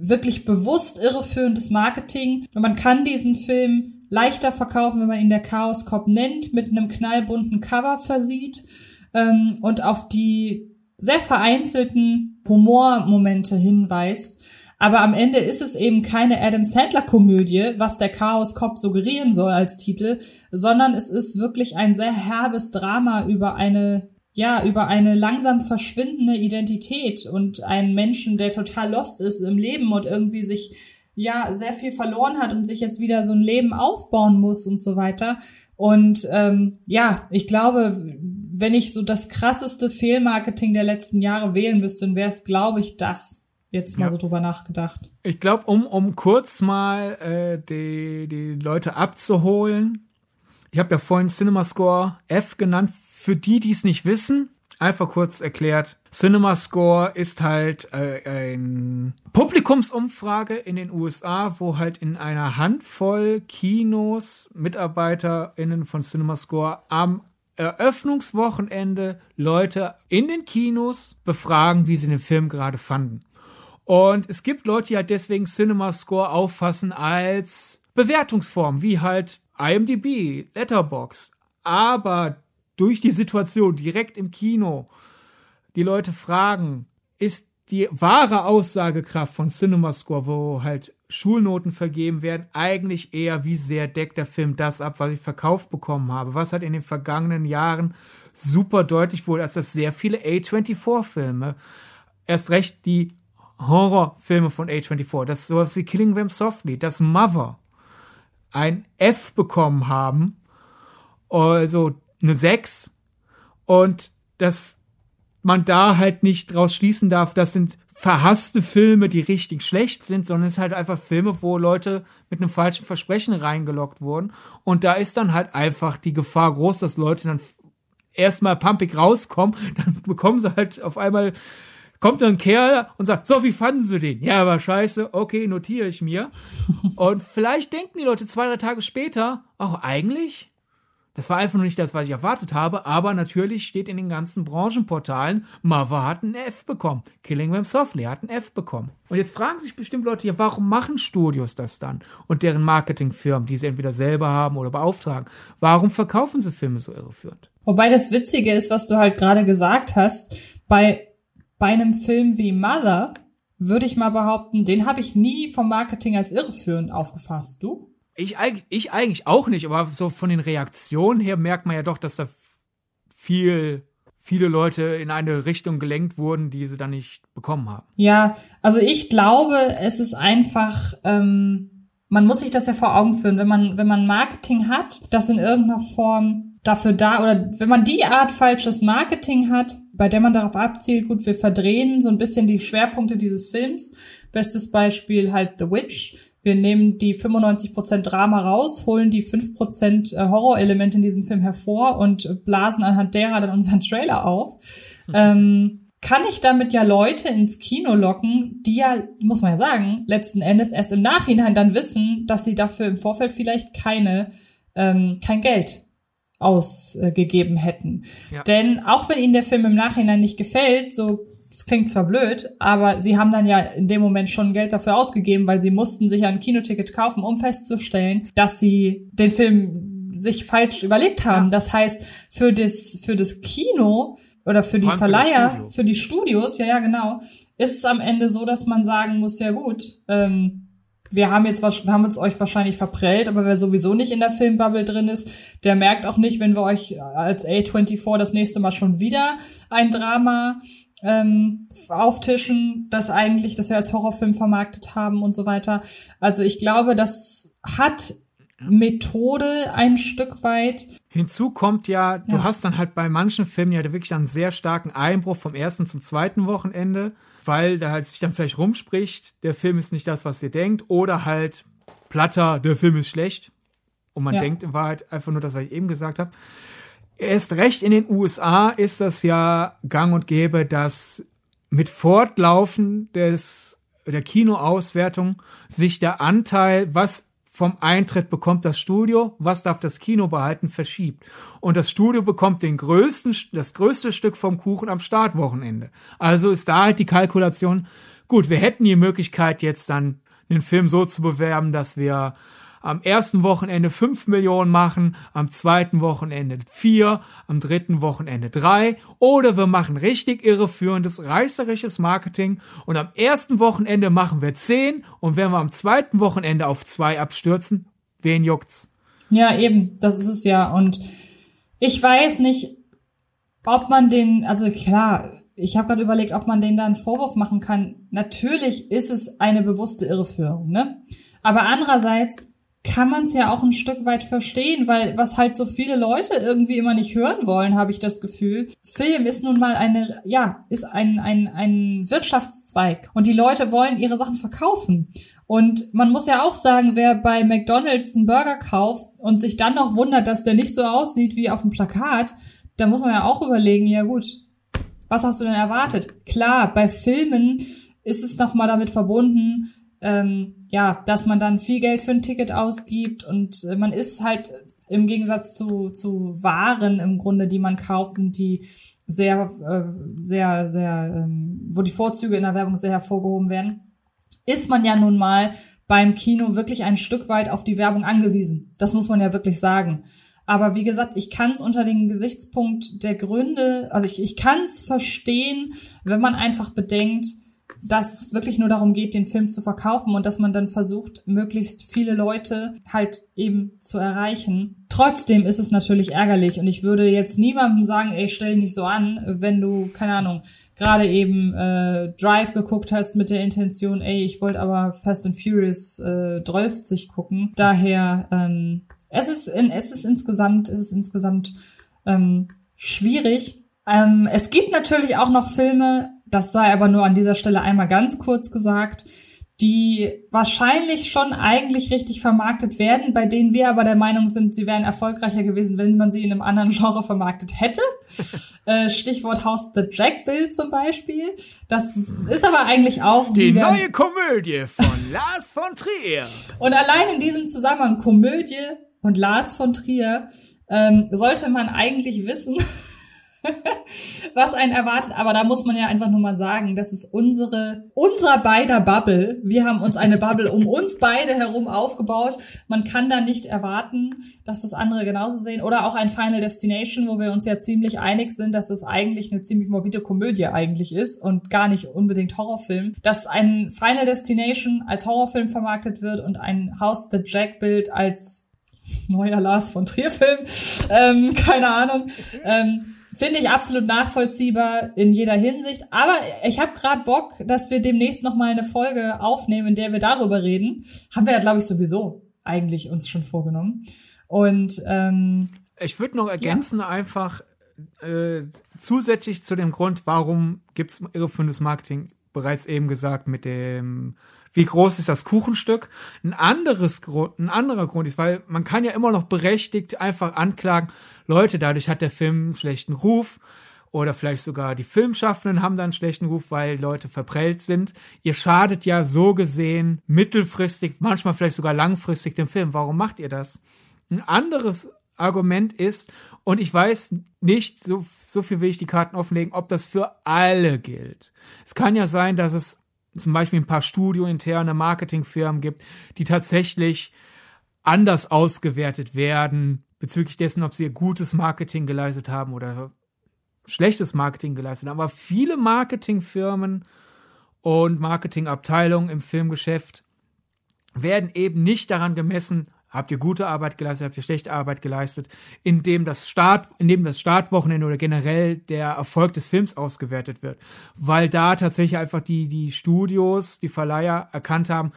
Speaker 2: wirklich bewusst irreführendes Marketing. Und man kann diesen Film leichter verkaufen, wenn man ihn der Chaos Cop nennt, mit einem knallbunten Cover versieht ähm, und auf die sehr vereinzelten Humormomente hinweist. Aber am Ende ist es eben keine Adam Sandler-Komödie, was der Chaos Cop suggerieren soll als Titel, sondern es ist wirklich ein sehr herbes Drama über eine ja, über eine langsam verschwindende Identität und einen Menschen, der total lost ist im Leben und irgendwie sich ja sehr viel verloren hat und sich jetzt wieder so ein Leben aufbauen muss und so weiter. Und ähm, ja, ich glaube, wenn ich so das krasseste Fehlmarketing der letzten Jahre wählen müsste, dann wäre es, glaube ich, das. Jetzt mal ja. so drüber nachgedacht.
Speaker 3: Ich glaube, um, um kurz mal äh, die, die Leute abzuholen, ich habe ja vorhin CinemaScore F genannt. Für die, die es nicht wissen, einfach kurz erklärt. CinemaScore ist halt äh, ein Publikumsumfrage in den USA, wo halt in einer Handvoll Kinos MitarbeiterInnen von CinemaScore am Eröffnungswochenende Leute in den Kinos befragen, wie sie den Film gerade fanden. Und es gibt Leute, die halt deswegen CinemaScore auffassen als Bewertungsform, wie halt IMDb, Letterbox. Aber durch die Situation direkt im Kino die Leute fragen, ist die wahre Aussagekraft von CinemaScore, wo halt Schulnoten vergeben werden, eigentlich eher, wie sehr deckt der Film das ab, was ich verkauft bekommen habe. Was hat in den vergangenen Jahren super deutlich wurde, als dass sehr viele A24-Filme, erst recht die Horrorfilme von A24, das sowas wie Killing Them Softly, das Mother, ein F bekommen haben, also eine 6 und dass man da halt nicht draus schließen darf, das sind verhasste Filme, die richtig schlecht sind, sondern es sind halt einfach Filme, wo Leute mit einem falschen Versprechen reingelockt wurden und da ist dann halt einfach die Gefahr groß, dass Leute dann erstmal pumpig rauskommen, dann bekommen sie halt auf einmal kommt dann ein Kerl und sagt, so, wie fanden sie den? Ja, aber scheiße, okay, notiere ich mir. und vielleicht denken die Leute zwei, drei Tage später, auch eigentlich, das war einfach nur nicht das, was ich erwartet habe, aber natürlich steht in den ganzen Branchenportalen, Mother hat ein F bekommen, Killing Them Softly hat ein F bekommen. Und jetzt fragen sich bestimmt Leute, ja, warum machen Studios das dann? Und deren Marketingfirmen, die sie entweder selber haben oder beauftragen, warum verkaufen sie Filme so irreführend?
Speaker 2: Wobei das Witzige ist, was du halt gerade gesagt hast, bei bei einem Film wie Mother würde ich mal behaupten, den habe ich nie vom Marketing als irreführend aufgefasst. Du?
Speaker 3: Ich, ich eigentlich auch nicht, aber so von den Reaktionen her merkt man ja doch, dass da viel viele Leute in eine Richtung gelenkt wurden, die sie dann nicht bekommen haben.
Speaker 2: Ja, also ich glaube, es ist einfach, ähm, man muss sich das ja vor Augen führen, wenn man, wenn man Marketing hat, das in irgendeiner Form dafür da, oder wenn man die Art falsches Marketing hat, bei der man darauf abzielt, gut, wir verdrehen so ein bisschen die Schwerpunkte dieses Films. Bestes Beispiel halt The Witch. Wir nehmen die 95% Drama raus, holen die 5% äh, Horrorelemente in diesem Film hervor und blasen anhand derer dann unseren Trailer auf. Mhm. Ähm, kann ich damit ja Leute ins Kino locken, die ja, muss man ja sagen, letzten Endes erst im Nachhinein dann wissen, dass sie dafür im Vorfeld vielleicht keine, ähm, kein Geld ausgegeben hätten. Ja. Denn auch wenn ihnen der Film im Nachhinein nicht gefällt, so es klingt zwar blöd, aber sie haben dann ja in dem Moment schon Geld dafür ausgegeben, weil sie mussten sich ein Kinoticket kaufen, um festzustellen, dass sie den Film sich falsch überlegt haben. Ja. Das heißt, für das, für das Kino oder für die Verleiher, für, für, die Studios, ja, ja, genau, ist es am Ende so, dass man sagen muss, ja gut, ähm, wir haben jetzt wir haben uns euch wahrscheinlich verprellt, aber wer sowieso nicht in der Filmbubble drin ist, der merkt auch nicht, wenn wir euch als A24 das nächste Mal schon wieder ein Drama ähm, auftischen, das eigentlich, das wir als Horrorfilm vermarktet haben und so weiter. Also ich glaube, das hat Methode ein Stück weit.
Speaker 3: Hinzu kommt ja, du ja. hast dann halt bei manchen Filmen ja wirklich einen sehr starken Einbruch vom ersten zum zweiten Wochenende weil da halt sich dann vielleicht rumspricht, der Film ist nicht das, was ihr denkt, oder halt platter, der Film ist schlecht. Und man ja. denkt in Wahrheit einfach nur das, was ich eben gesagt habe. Erst recht in den USA ist das ja gang und gäbe, dass mit Fortlaufen des, der Kinoauswertung sich der Anteil, was vom Eintritt bekommt das Studio, was darf das Kino behalten, verschiebt. Und das Studio bekommt den größten, das größte Stück vom Kuchen am Startwochenende. Also ist da halt die Kalkulation, gut, wir hätten die Möglichkeit jetzt dann den Film so zu bewerben, dass wir am ersten Wochenende fünf Millionen machen, am zweiten Wochenende vier, am dritten Wochenende drei. Oder wir machen richtig irreführendes, reißerisches Marketing und am ersten Wochenende machen wir zehn und wenn wir am zweiten Wochenende auf zwei abstürzen, wen juckt's?
Speaker 2: Ja, eben, das ist es ja. Und ich weiß nicht, ob man den, also klar, ich habe gerade überlegt, ob man denen da einen Vorwurf machen kann. Natürlich ist es eine bewusste Irreführung, ne? Aber andererseits kann man es ja auch ein Stück weit verstehen, weil was halt so viele Leute irgendwie immer nicht hören wollen, habe ich das Gefühl. Film ist nun mal eine, ja, ist ein, ein, ein Wirtschaftszweig und die Leute wollen ihre Sachen verkaufen. Und man muss ja auch sagen, wer bei McDonald's einen Burger kauft und sich dann noch wundert, dass der nicht so aussieht wie auf dem Plakat, da muss man ja auch überlegen, ja gut, was hast du denn erwartet? Klar, bei Filmen ist es nochmal damit verbunden, ähm, ja, dass man dann viel Geld für ein Ticket ausgibt und äh, man ist halt im Gegensatz zu, zu Waren im Grunde, die man kauft und die sehr, äh, sehr, sehr, ähm, wo die Vorzüge in der Werbung sehr hervorgehoben werden, ist man ja nun mal beim Kino wirklich ein Stück weit auf die Werbung angewiesen. Das muss man ja wirklich sagen. Aber wie gesagt, ich kann es unter dem Gesichtspunkt der Gründe, also ich, ich kann es verstehen, wenn man einfach bedenkt, dass es wirklich nur darum geht, den Film zu verkaufen und dass man dann versucht, möglichst viele Leute halt eben zu erreichen. Trotzdem ist es natürlich ärgerlich und ich würde jetzt niemandem sagen, ey, stell dich nicht so an, wenn du, keine Ahnung, gerade eben äh, Drive geguckt hast mit der Intention, ey, ich wollte aber Fast and Furious äh, 12 gucken. Daher ähm, es ist, in, es ist insgesamt, es ist insgesamt ähm, schwierig. Ähm, es gibt natürlich auch noch Filme, das sei aber nur an dieser Stelle einmal ganz kurz gesagt, die wahrscheinlich schon eigentlich richtig vermarktet werden, bei denen wir aber der Meinung sind, sie wären erfolgreicher gewesen, wenn man sie in einem anderen Genre vermarktet hätte. äh, Stichwort House the Jack Bill zum Beispiel. Das ist aber eigentlich auch
Speaker 3: die wieder neue Komödie von Lars von Trier.
Speaker 2: Und allein in diesem Zusammenhang Komödie und Lars von Trier ähm, sollte man eigentlich wissen, was einen erwartet. Aber da muss man ja einfach nur mal sagen, das ist unsere, unser beider Bubble. Wir haben uns eine Bubble um uns beide herum aufgebaut. Man kann da nicht erwarten, dass das andere genauso sehen. Oder auch ein Final Destination, wo wir uns ja ziemlich einig sind, dass es eigentlich eine ziemlich morbide Komödie eigentlich ist und gar nicht unbedingt Horrorfilm. Dass ein Final Destination als Horrorfilm vermarktet wird und ein House the Jack Bild als neuer Lars von Trier Film, ähm, keine Ahnung. Ähm, Finde ich absolut nachvollziehbar in jeder Hinsicht. Aber ich habe gerade Bock, dass wir demnächst noch mal eine Folge aufnehmen, in der wir darüber reden. Haben wir ja, glaube ich, sowieso eigentlich uns schon vorgenommen. Und ähm,
Speaker 3: ich würde noch ergänzen ja. einfach äh, zusätzlich zu dem Grund, warum gibt es irreführendes Marketing, bereits eben gesagt mit dem wie groß ist das Kuchenstück. Ein anderes Grund, ein anderer Grund ist, weil man kann ja immer noch berechtigt einfach anklagen, Leute, dadurch hat der Film einen schlechten Ruf oder vielleicht sogar die Filmschaffenden haben da einen schlechten Ruf, weil Leute verprellt sind. Ihr schadet ja so gesehen mittelfristig, manchmal vielleicht sogar langfristig dem Film. Warum macht ihr das? Ein anderes Argument ist, und ich weiß nicht, so, so viel will ich die Karten offenlegen, ob das für alle gilt. Es kann ja sein, dass es zum Beispiel ein paar studiointerne Marketingfirmen gibt, die tatsächlich anders ausgewertet werden bezüglich dessen, ob sie gutes Marketing geleistet haben oder schlechtes Marketing geleistet haben. Aber viele Marketingfirmen und Marketingabteilungen im Filmgeschäft werden eben nicht daran gemessen, Habt ihr gute Arbeit geleistet, habt ihr schlechte Arbeit geleistet, indem das Start, indem das Startwochenende oder generell der Erfolg des Films ausgewertet wird. Weil da tatsächlich einfach die, die Studios, die Verleiher erkannt haben,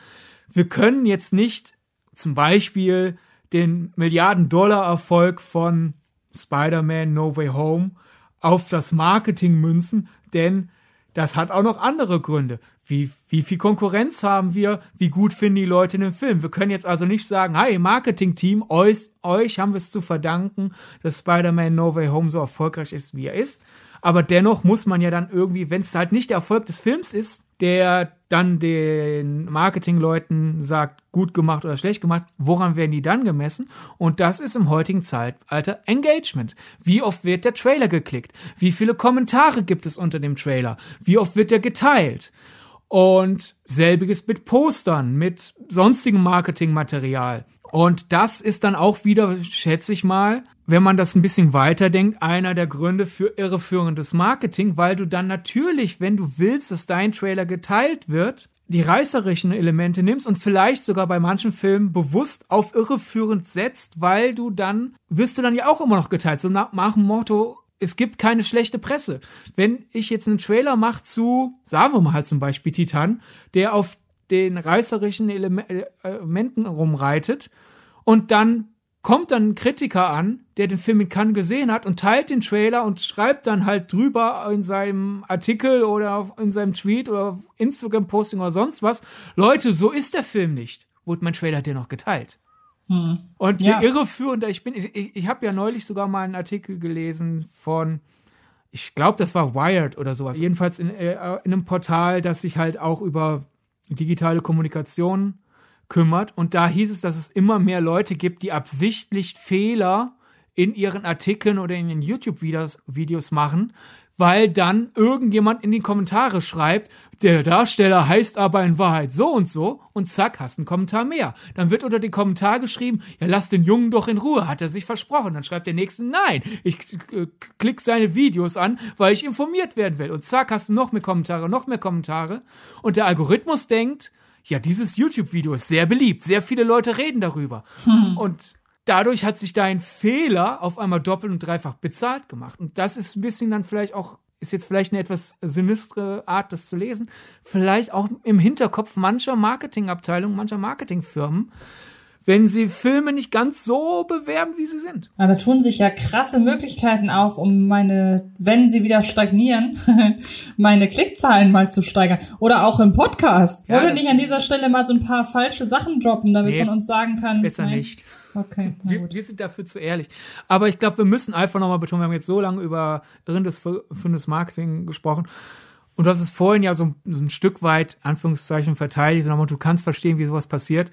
Speaker 3: wir können jetzt nicht zum Beispiel den Milliarden-Dollar-Erfolg von Spider-Man No Way Home auf das Marketing münzen, denn das hat auch noch andere Gründe. Wie, wie viel Konkurrenz haben wir? Wie gut finden die Leute den Film? Wir können jetzt also nicht sagen, hey, Marketing-Team, euch, euch haben wir es zu verdanken, dass Spider-Man No Way Home so erfolgreich ist, wie er ist. Aber dennoch muss man ja dann irgendwie, wenn es halt nicht der Erfolg des Films ist, der dann den Marketingleuten sagt, gut gemacht oder schlecht gemacht, woran werden die dann gemessen? Und das ist im heutigen Zeitalter Engagement. Wie oft wird der Trailer geklickt? Wie viele Kommentare gibt es unter dem Trailer? Wie oft wird der geteilt? Und selbiges mit Postern, mit sonstigem Marketingmaterial. Und das ist dann auch wieder, schätze ich mal, wenn man das ein bisschen weiterdenkt, einer der Gründe für irreführendes Marketing, weil du dann natürlich, wenn du willst, dass dein Trailer geteilt wird, die reißerischen Elemente nimmst und vielleicht sogar bei manchen Filmen bewusst auf irreführend setzt, weil du dann, wirst du dann ja auch immer noch geteilt. So nach, nach dem Motto, es gibt keine schlechte Presse. Wenn ich jetzt einen Trailer mache zu, sagen wir mal halt zum Beispiel Titan, der auf den reißerischen äh, Elementen rumreitet und dann kommt dann ein Kritiker an, der den Film in Cannes gesehen hat und teilt den Trailer und schreibt dann halt drüber in seinem Artikel oder in seinem Tweet oder Instagram-Posting oder sonst was, Leute, so ist der Film nicht. Wurde mein Trailer dir noch geteilt. Hm. Und je ja. irreführender ich bin, ich, ich, ich habe ja neulich sogar mal einen Artikel gelesen von, ich glaube, das war Wired oder sowas. Jedenfalls in, äh, in einem Portal, das sich halt auch über digitale Kommunikation kümmert. Und da hieß es, dass es immer mehr Leute gibt, die absichtlich Fehler in ihren Artikeln oder in den YouTube-Videos Videos machen, weil dann irgendjemand in die Kommentare schreibt, der Darsteller heißt aber in Wahrheit so und so und zack, hast einen Kommentar mehr. Dann wird unter den Kommentar geschrieben, ja, lass den Jungen doch in Ruhe, hat er sich versprochen. Dann schreibt der Nächste, nein, ich äh, klick seine Videos an, weil ich informiert werden will. Und zack, hast du noch mehr Kommentare, noch mehr Kommentare. Und der Algorithmus denkt, ja, dieses YouTube-Video ist sehr beliebt, sehr viele Leute reden darüber. Hm. Und dadurch hat sich dein Fehler auf einmal doppelt und dreifach bezahlt gemacht. Und das ist ein bisschen dann vielleicht auch, ist jetzt vielleicht eine etwas sinistre Art, das zu lesen, vielleicht auch im Hinterkopf mancher Marketingabteilungen, mancher Marketingfirmen, wenn sie Filme nicht ganz so bewerben, wie sie sind.
Speaker 2: Ja, da tun sich ja krasse Möglichkeiten auf, um meine, wenn sie wieder stagnieren, meine Klickzahlen mal zu steigern. Oder auch im Podcast. Ja, Wollen wir nicht an dieser Stelle mal so ein paar falsche Sachen droppen, damit nee, man uns sagen kann.
Speaker 3: Besser nein, nicht. Okay. Wir, wir, sind dafür zu ehrlich. Aber ich glaube, wir müssen einfach nochmal betonen, wir haben jetzt so lange über irrendes Marketing gesprochen. Und du hast es vorhin ja so, so ein Stück weit, Anführungszeichen, verteidigt, sondern du kannst verstehen, wie sowas passiert.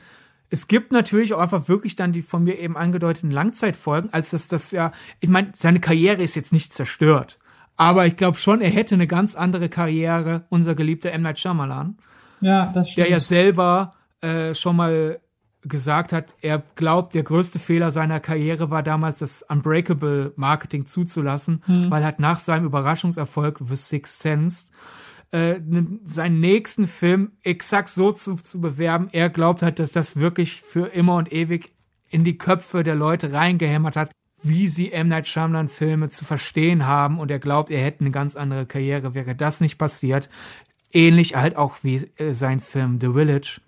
Speaker 3: Es gibt natürlich auch einfach wirklich dann die von mir eben angedeuteten Langzeitfolgen, als dass das ja, ich meine, seine Karriere ist jetzt nicht zerstört. Aber ich glaube schon, er hätte eine ganz andere Karriere, unser geliebter M. Night Shyamalan.
Speaker 2: Ja, das stimmt.
Speaker 3: Der ja selber äh, schon mal gesagt hat, er glaubt, der größte Fehler seiner Karriere war damals das Unbreakable Marketing zuzulassen, hm. weil halt nach seinem Überraschungserfolg The Sixth Sense äh, seinen nächsten Film exakt so zu, zu bewerben. Er glaubt halt, dass das wirklich für immer und ewig in die Köpfe der Leute reingehämmert hat, wie sie M. Night Shyamalan Filme zu verstehen haben und er glaubt, er hätte eine ganz andere Karriere, wäre das nicht passiert. Ähnlich halt auch wie äh, sein Film The Village,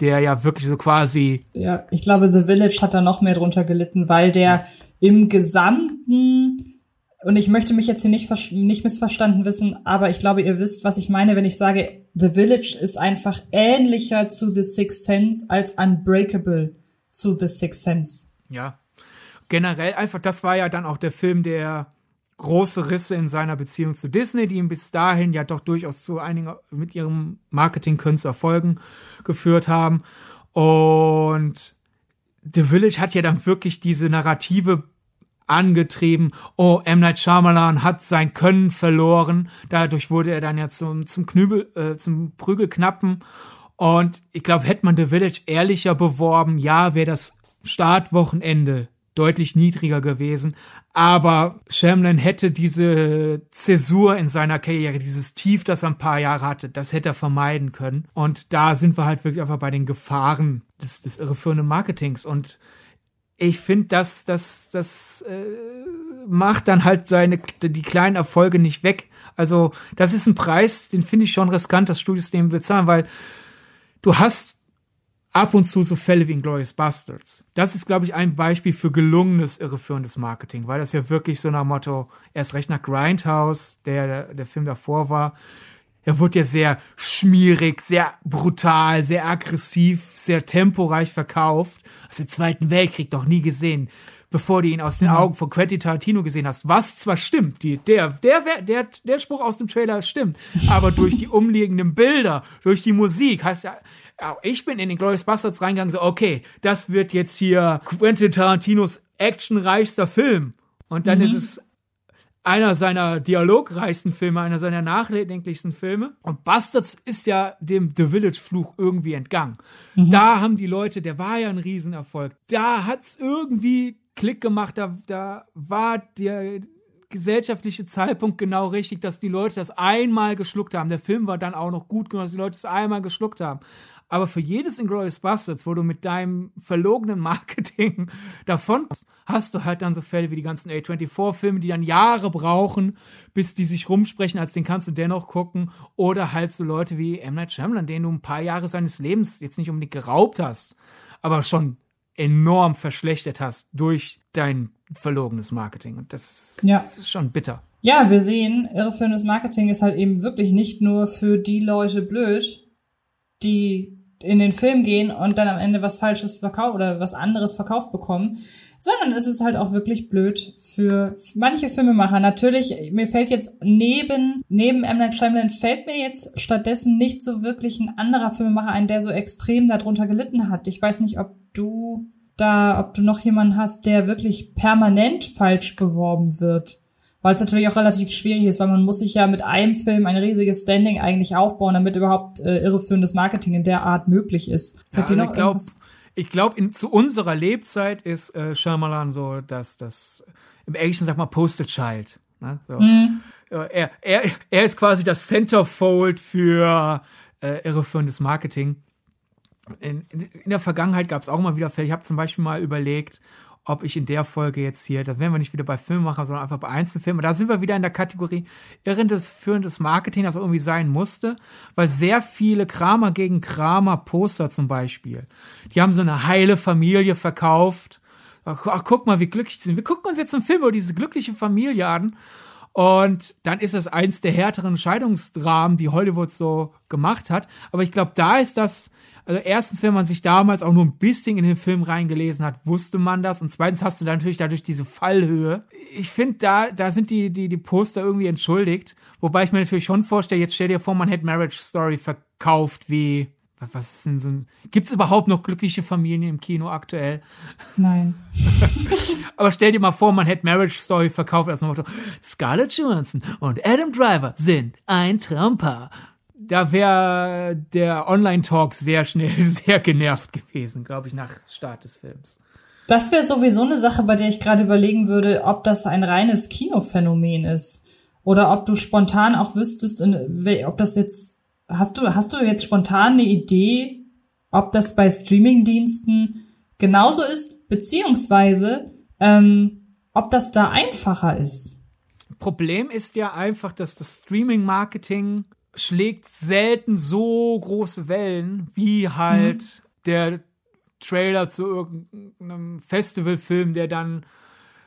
Speaker 3: der ja wirklich so quasi.
Speaker 2: Ja, ich glaube, The Village hat da noch mehr drunter gelitten, weil der im Gesamten und ich möchte mich jetzt hier nicht, nicht missverstanden wissen, aber ich glaube, ihr wisst, was ich meine, wenn ich sage, The Village ist einfach ähnlicher zu The Sixth Sense als Unbreakable zu The Sixth Sense.
Speaker 3: Ja. Generell einfach, das war ja dann auch der Film, der große Risse in seiner Beziehung zu Disney, die ihn bis dahin ja doch durchaus zu einigen mit ihrem Marketing können zu Erfolgen geführt haben. Und The Village hat ja dann wirklich diese Narrative angetrieben, oh, M. Night Shyamalan hat sein Können verloren, dadurch wurde er dann ja zum, zum Knübel, äh, zum Prügelknappen und ich glaube, hätte man The Village ehrlicher beworben, ja, wäre das Startwochenende deutlich niedriger gewesen. Aber Shyamalan hätte diese Zäsur in seiner Karriere, dieses Tief, das er ein paar Jahre hatte, das hätte er vermeiden können. Und da sind wir halt wirklich einfach bei den Gefahren des, des irreführenden Marketings. Und ich finde, das, das, das äh, macht dann halt seine die kleinen Erfolge nicht weg. Also, das ist ein Preis, den finde ich schon riskant, dass Studios den bezahlen, weil du hast ab und zu so Fälle wie in Glorious Bastards. Das ist, glaube ich, ein Beispiel für gelungenes, irreführendes Marketing, weil das ja wirklich so nach Motto, erst recht nach Grindhouse, der, der, Film davor war, er wurde ja sehr schmierig, sehr brutal, sehr aggressiv, sehr temporeich verkauft. Aus dem Zweiten Weltkrieg doch nie gesehen, bevor du ihn aus den Augen von Quentin Tarantino gesehen hast. Was zwar stimmt, die, der, der, der, der Spruch aus dem Trailer stimmt, aber durch die umliegenden Bilder, durch die Musik, heißt ja, ich bin in den Glorious Bastards reingegangen, so, okay, das wird jetzt hier Quentin Tarantinos actionreichster Film. Und dann mhm. ist es einer seiner dialogreichsten Filme, einer seiner nachdenklichsten Filme. Und Bastards ist ja dem The Village-Fluch irgendwie entgangen. Mhm. Da haben die Leute, der war ja ein Riesenerfolg. Da hat's irgendwie Klick gemacht, da, da war der gesellschaftliche Zeitpunkt genau richtig, dass die Leute das einmal geschluckt haben. Der Film war dann auch noch gut genug, dass die Leute es einmal geschluckt haben. Aber für jedes Inglourious Bastards, wo du mit deinem verlogenen Marketing davon hast du halt dann so Fälle wie die ganzen A24-Filme, die dann Jahre brauchen, bis die sich rumsprechen, als den kannst du dennoch gucken. Oder halt so Leute wie M. Night Shyamalan, denen du ein paar Jahre seines Lebens jetzt nicht unbedingt geraubt hast, aber schon enorm verschlechtert hast durch dein verlogenes Marketing. Und das ja. ist schon bitter.
Speaker 2: Ja, wir sehen, irreführendes Marketing ist halt eben wirklich nicht nur für die Leute blöd, die in den Film gehen und dann am Ende was Falsches verkauft oder was anderes verkauft bekommen, sondern es ist halt auch wirklich blöd für manche Filmemacher. Natürlich, mir fällt jetzt neben, neben M. Night fällt mir jetzt stattdessen nicht so wirklich ein anderer Filmemacher ein, der so extrem darunter gelitten hat. Ich weiß nicht, ob du da, ob du noch jemanden hast, der wirklich permanent falsch beworben wird weil es natürlich auch relativ schwierig ist, weil man muss sich ja mit einem Film ein riesiges Standing eigentlich aufbauen, damit überhaupt äh, irreführendes Marketing in der Art möglich ist.
Speaker 3: Ja, also ich glaube, ich glaube, zu unserer Lebzeit ist äh, Shyamalan so, dass das im Englischen sagt man Poster Child. Ne? So. Mhm. Er, er, er ist quasi das Centerfold für äh, irreführendes Marketing. In, in, in der Vergangenheit gab es auch mal wieder Fälle. Ich habe zum Beispiel mal überlegt, ob ich in der Folge jetzt hier, das wären wir nicht wieder bei Filmemacher, sondern einfach bei Einzelfilmen. Da sind wir wieder in der Kategorie irrendes, führendes Marketing, das irgendwie sein musste, weil sehr viele Kramer gegen Kramer Poster zum Beispiel, die haben so eine heile Familie verkauft. Ach, guck mal, wie glücklich sie sind. Wir gucken uns jetzt einen Film über diese glückliche Familie an. Und dann ist das eins der härteren Scheidungsdramen, die Hollywood so gemacht hat. Aber ich glaube, da ist das also erstens, wenn man sich damals auch nur ein bisschen in den Film reingelesen hat, wusste man das. Und zweitens hast du da natürlich dadurch diese Fallhöhe. Ich finde, da, da sind die, die, die Poster irgendwie entschuldigt. Wobei ich mir natürlich schon vorstelle, jetzt stell dir vor, man hätte Marriage Story verkauft wie was ist denn so ein. Gibt es überhaupt noch glückliche Familien im Kino aktuell?
Speaker 2: Nein.
Speaker 3: Aber stell dir mal vor, man hätte Marriage Story verkauft als Motto: Scarlett Johansson und Adam Driver sind ein Traumpaar da wäre der Online-Talk sehr schnell sehr genervt gewesen, glaube ich, nach Start des Films.
Speaker 2: Das wäre sowieso eine Sache, bei der ich gerade überlegen würde, ob das ein reines Kinophänomen ist. Oder ob du spontan auch wüsstest, ob das jetzt, hast du, hast du jetzt spontan eine Idee, ob das bei Streamingdiensten genauso ist, beziehungsweise ähm, ob das da einfacher ist?
Speaker 3: Problem ist ja einfach, dass das Streaming-Marketing schlägt selten so große Wellen wie halt mhm. der Trailer zu irgendeinem Festivalfilm, der dann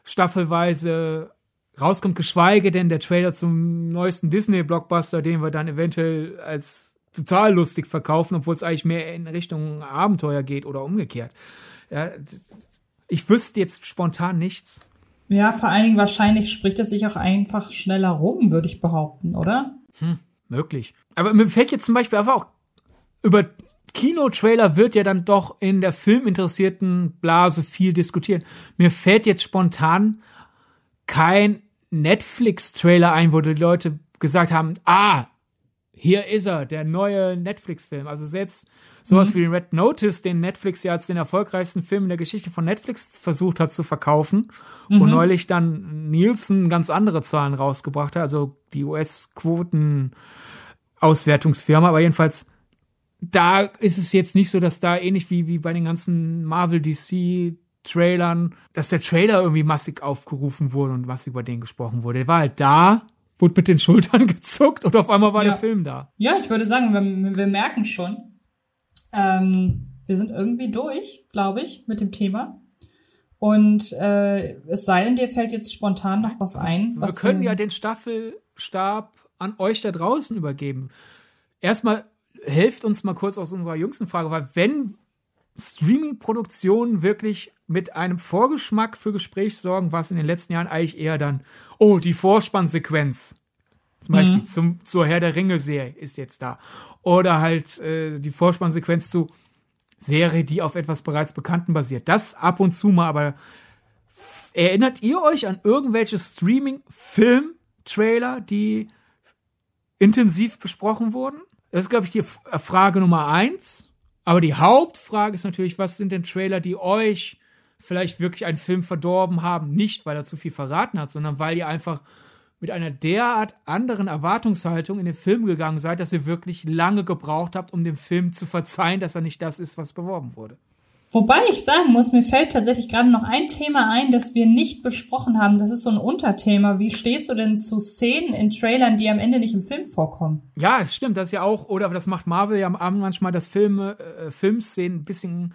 Speaker 3: staffelweise rauskommt, geschweige denn der Trailer zum neuesten Disney-Blockbuster, den wir dann eventuell als total lustig verkaufen, obwohl es eigentlich mehr in Richtung Abenteuer geht oder umgekehrt. Ja, ich wüsste jetzt spontan nichts.
Speaker 2: Ja, vor allen Dingen wahrscheinlich spricht es sich auch einfach schneller rum, würde ich behaupten, oder?
Speaker 3: Hm möglich. Aber mir fällt jetzt zum Beispiel einfach auch über Kinotrailer wird ja dann doch in der filminteressierten Blase viel diskutiert. Mir fällt jetzt spontan kein Netflix-Trailer ein, wo die Leute gesagt haben, ah, hier ist er, der neue Netflix-Film. Also selbst sowas mhm. wie Red Notice, den Netflix ja als den erfolgreichsten Film in der Geschichte von Netflix versucht hat zu verkaufen, mhm. wo neulich dann Nielsen ganz andere Zahlen rausgebracht hat, also die US-Quoten Auswertungsfirma, aber jedenfalls da ist es jetzt nicht so, dass da ähnlich wie, wie bei den ganzen Marvel DC Trailern, dass der Trailer irgendwie massig aufgerufen wurde und was über den gesprochen wurde. Der war halt da, wurde mit den Schultern gezuckt und auf einmal war ja. der Film da.
Speaker 2: Ja, ich würde sagen, wir, wir merken schon, ähm, wir sind irgendwie durch, glaube ich, mit dem Thema. Und äh, es sei denn, dir fällt jetzt spontan noch was ein.
Speaker 3: Was wir können wir ja den Staffelstab an euch da draußen übergeben. Erstmal helft uns mal kurz aus unserer jüngsten Frage, weil wenn Streaming-Produktionen wirklich mit einem Vorgeschmack für Gespräch sorgen, was in den letzten Jahren eigentlich eher dann, oh, die Vorspannsequenz, zum Beispiel mhm. zum, zur Herr der Ringe-Serie ist jetzt da. Oder halt äh, die Vorspannsequenz zu Serie, die auf etwas bereits Bekannten basiert. Das ab und zu mal, aber Erinnert ihr euch an irgendwelche Streaming-Film-Trailer, die intensiv besprochen wurden? Das ist, glaube ich, die Frage Nummer eins. Aber die Hauptfrage ist natürlich, was sind denn Trailer, die euch vielleicht wirklich einen Film verdorben haben? Nicht, weil er zu viel verraten hat, sondern weil ihr einfach mit einer derart anderen Erwartungshaltung in den Film gegangen seid, dass ihr wirklich lange gebraucht habt, um dem Film zu verzeihen, dass er nicht das ist, was beworben wurde.
Speaker 2: Wobei ich sagen muss, mir fällt tatsächlich gerade noch ein Thema ein, das wir nicht besprochen haben. Das ist so ein Unterthema. Wie stehst du denn zu Szenen in Trailern, die am Ende nicht im Film vorkommen?
Speaker 3: Ja, es stimmt. Das ist ja auch, oder das macht Marvel ja am Abend manchmal, dass Filme, äh, Filmszenen ein bisschen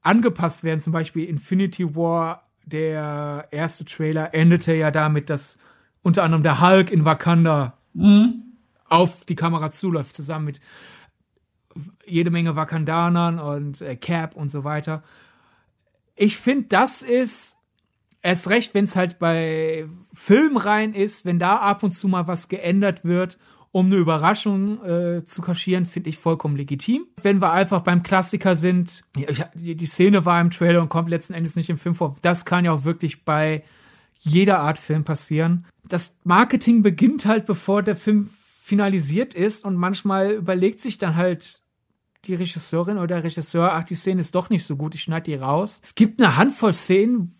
Speaker 3: angepasst werden. Zum Beispiel Infinity War, der erste Trailer, endete ja damit, dass unter anderem der Hulk in Wakanda mhm. auf die Kamera zuläuft, zusammen mit jede Menge Wakandanern und äh, Cap und so weiter. Ich finde, das ist erst recht, wenn es halt bei Filmreihen ist, wenn da ab und zu mal was geändert wird, um eine Überraschung äh, zu kaschieren, finde ich vollkommen legitim. Wenn wir einfach beim Klassiker sind, die, die Szene war im Trailer und kommt letzten Endes nicht im Film vor, das kann ja auch wirklich bei jeder Art Film passieren. Das Marketing beginnt halt, bevor der Film finalisiert ist und manchmal überlegt sich dann halt die Regisseurin oder der Regisseur, ach, die Szene ist doch nicht so gut, ich schneide die raus. Es gibt eine Handvoll Szenen,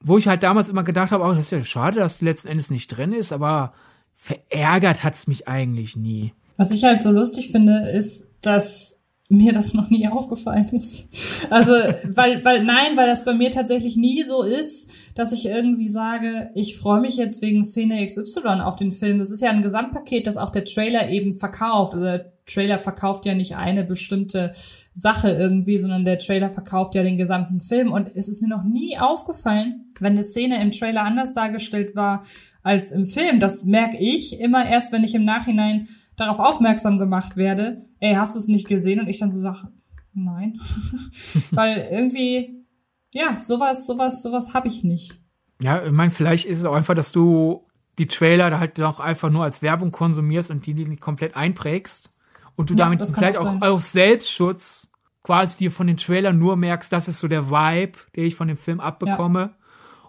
Speaker 3: wo ich halt damals immer gedacht habe, oh, das ist ja schade, dass die letzten Endes nicht drin ist, aber verärgert hat's mich eigentlich nie.
Speaker 2: Was ich halt so lustig finde, ist, dass mir das noch nie aufgefallen ist. Also, weil, weil, nein, weil das bei mir tatsächlich nie so ist, dass ich irgendwie sage, ich freue mich jetzt wegen Szene XY auf den Film. Das ist ja ein Gesamtpaket, das auch der Trailer eben verkauft. Also der Trailer verkauft ja nicht eine bestimmte Sache irgendwie, sondern der Trailer verkauft ja den gesamten Film. Und es ist mir noch nie aufgefallen, wenn eine Szene im Trailer anders dargestellt war als im Film. Das merke ich immer erst, wenn ich im Nachhinein darauf aufmerksam gemacht werde, ey, hast du es nicht gesehen? Und ich dann so sage, nein. Weil irgendwie, ja, sowas, sowas, sowas habe ich nicht.
Speaker 3: Ja, ich meine, vielleicht ist es auch einfach, dass du die Trailer halt auch einfach nur als Werbung konsumierst und die, die nicht komplett einprägst und du ja, damit vielleicht auch, auch aus Selbstschutz quasi dir von den Trailern nur merkst, das ist so der Vibe, den ich von dem Film abbekomme. Ja.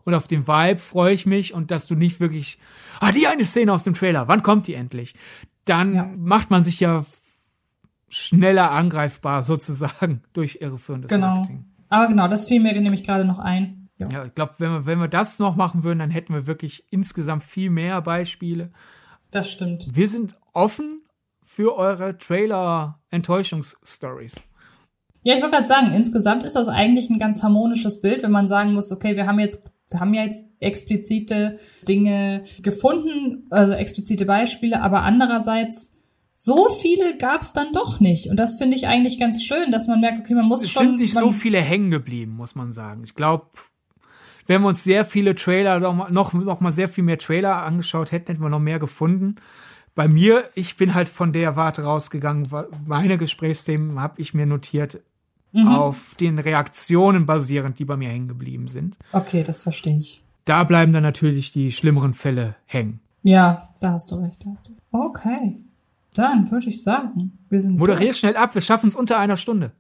Speaker 3: Und auf den Vibe freue ich mich und dass du nicht wirklich, ah, die eine Szene aus dem Trailer, wann kommt die endlich? dann ja. macht man sich ja schneller angreifbar sozusagen durch irreführendes
Speaker 2: genau.
Speaker 3: Marketing.
Speaker 2: Aber genau, das fiel mir nämlich gerade noch ein.
Speaker 3: Ja, ja ich glaube, wenn wir, wenn wir das noch machen würden, dann hätten wir wirklich insgesamt viel mehr Beispiele.
Speaker 2: Das stimmt.
Speaker 3: Wir sind offen für eure Trailer-Enttäuschungsstories.
Speaker 2: Ja, ich wollte gerade sagen, insgesamt ist das eigentlich ein ganz harmonisches Bild, wenn man sagen muss, okay, wir haben jetzt wir haben ja jetzt explizite Dinge gefunden, also explizite Beispiele, aber andererseits so viele gab es dann doch nicht. Und das finde ich eigentlich ganz schön, dass man merkt, okay, man muss
Speaker 3: es
Speaker 2: schon.
Speaker 3: Es sind nicht so viele hängen geblieben, muss man sagen. Ich glaube, wenn wir uns sehr viele Trailer, noch, noch mal sehr viel mehr Trailer angeschaut hätten, hätten wir noch mehr gefunden. Bei mir, ich bin halt von der Warte rausgegangen. Meine Gesprächsthemen habe ich mir notiert mhm. auf den Reaktionen basierend, die bei mir hängen geblieben sind.
Speaker 2: Okay, das verstehe ich.
Speaker 3: Da bleiben dann natürlich die schlimmeren Fälle hängen.
Speaker 2: Ja, da hast du recht, da hast du. Okay. Dann würde ich sagen, wir sind.
Speaker 3: Moderier durch. schnell ab, wir schaffen es unter einer Stunde.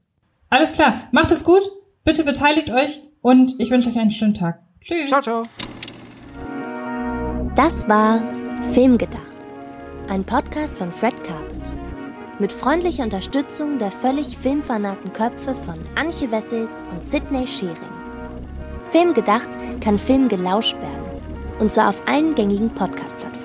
Speaker 2: Alles klar, macht es gut, bitte beteiligt euch und ich wünsche euch einen schönen Tag. Tschüss.
Speaker 3: Ciao, ciao.
Speaker 1: Das war Filmgedacht, ein Podcast von Fred Carpet. Mit freundlicher Unterstützung der völlig filmfanatischen Köpfe von Anche Wessels und Sidney Schering. Film gedacht kann Film gelauscht werden. Und zwar auf allen gängigen Podcast-Plattformen.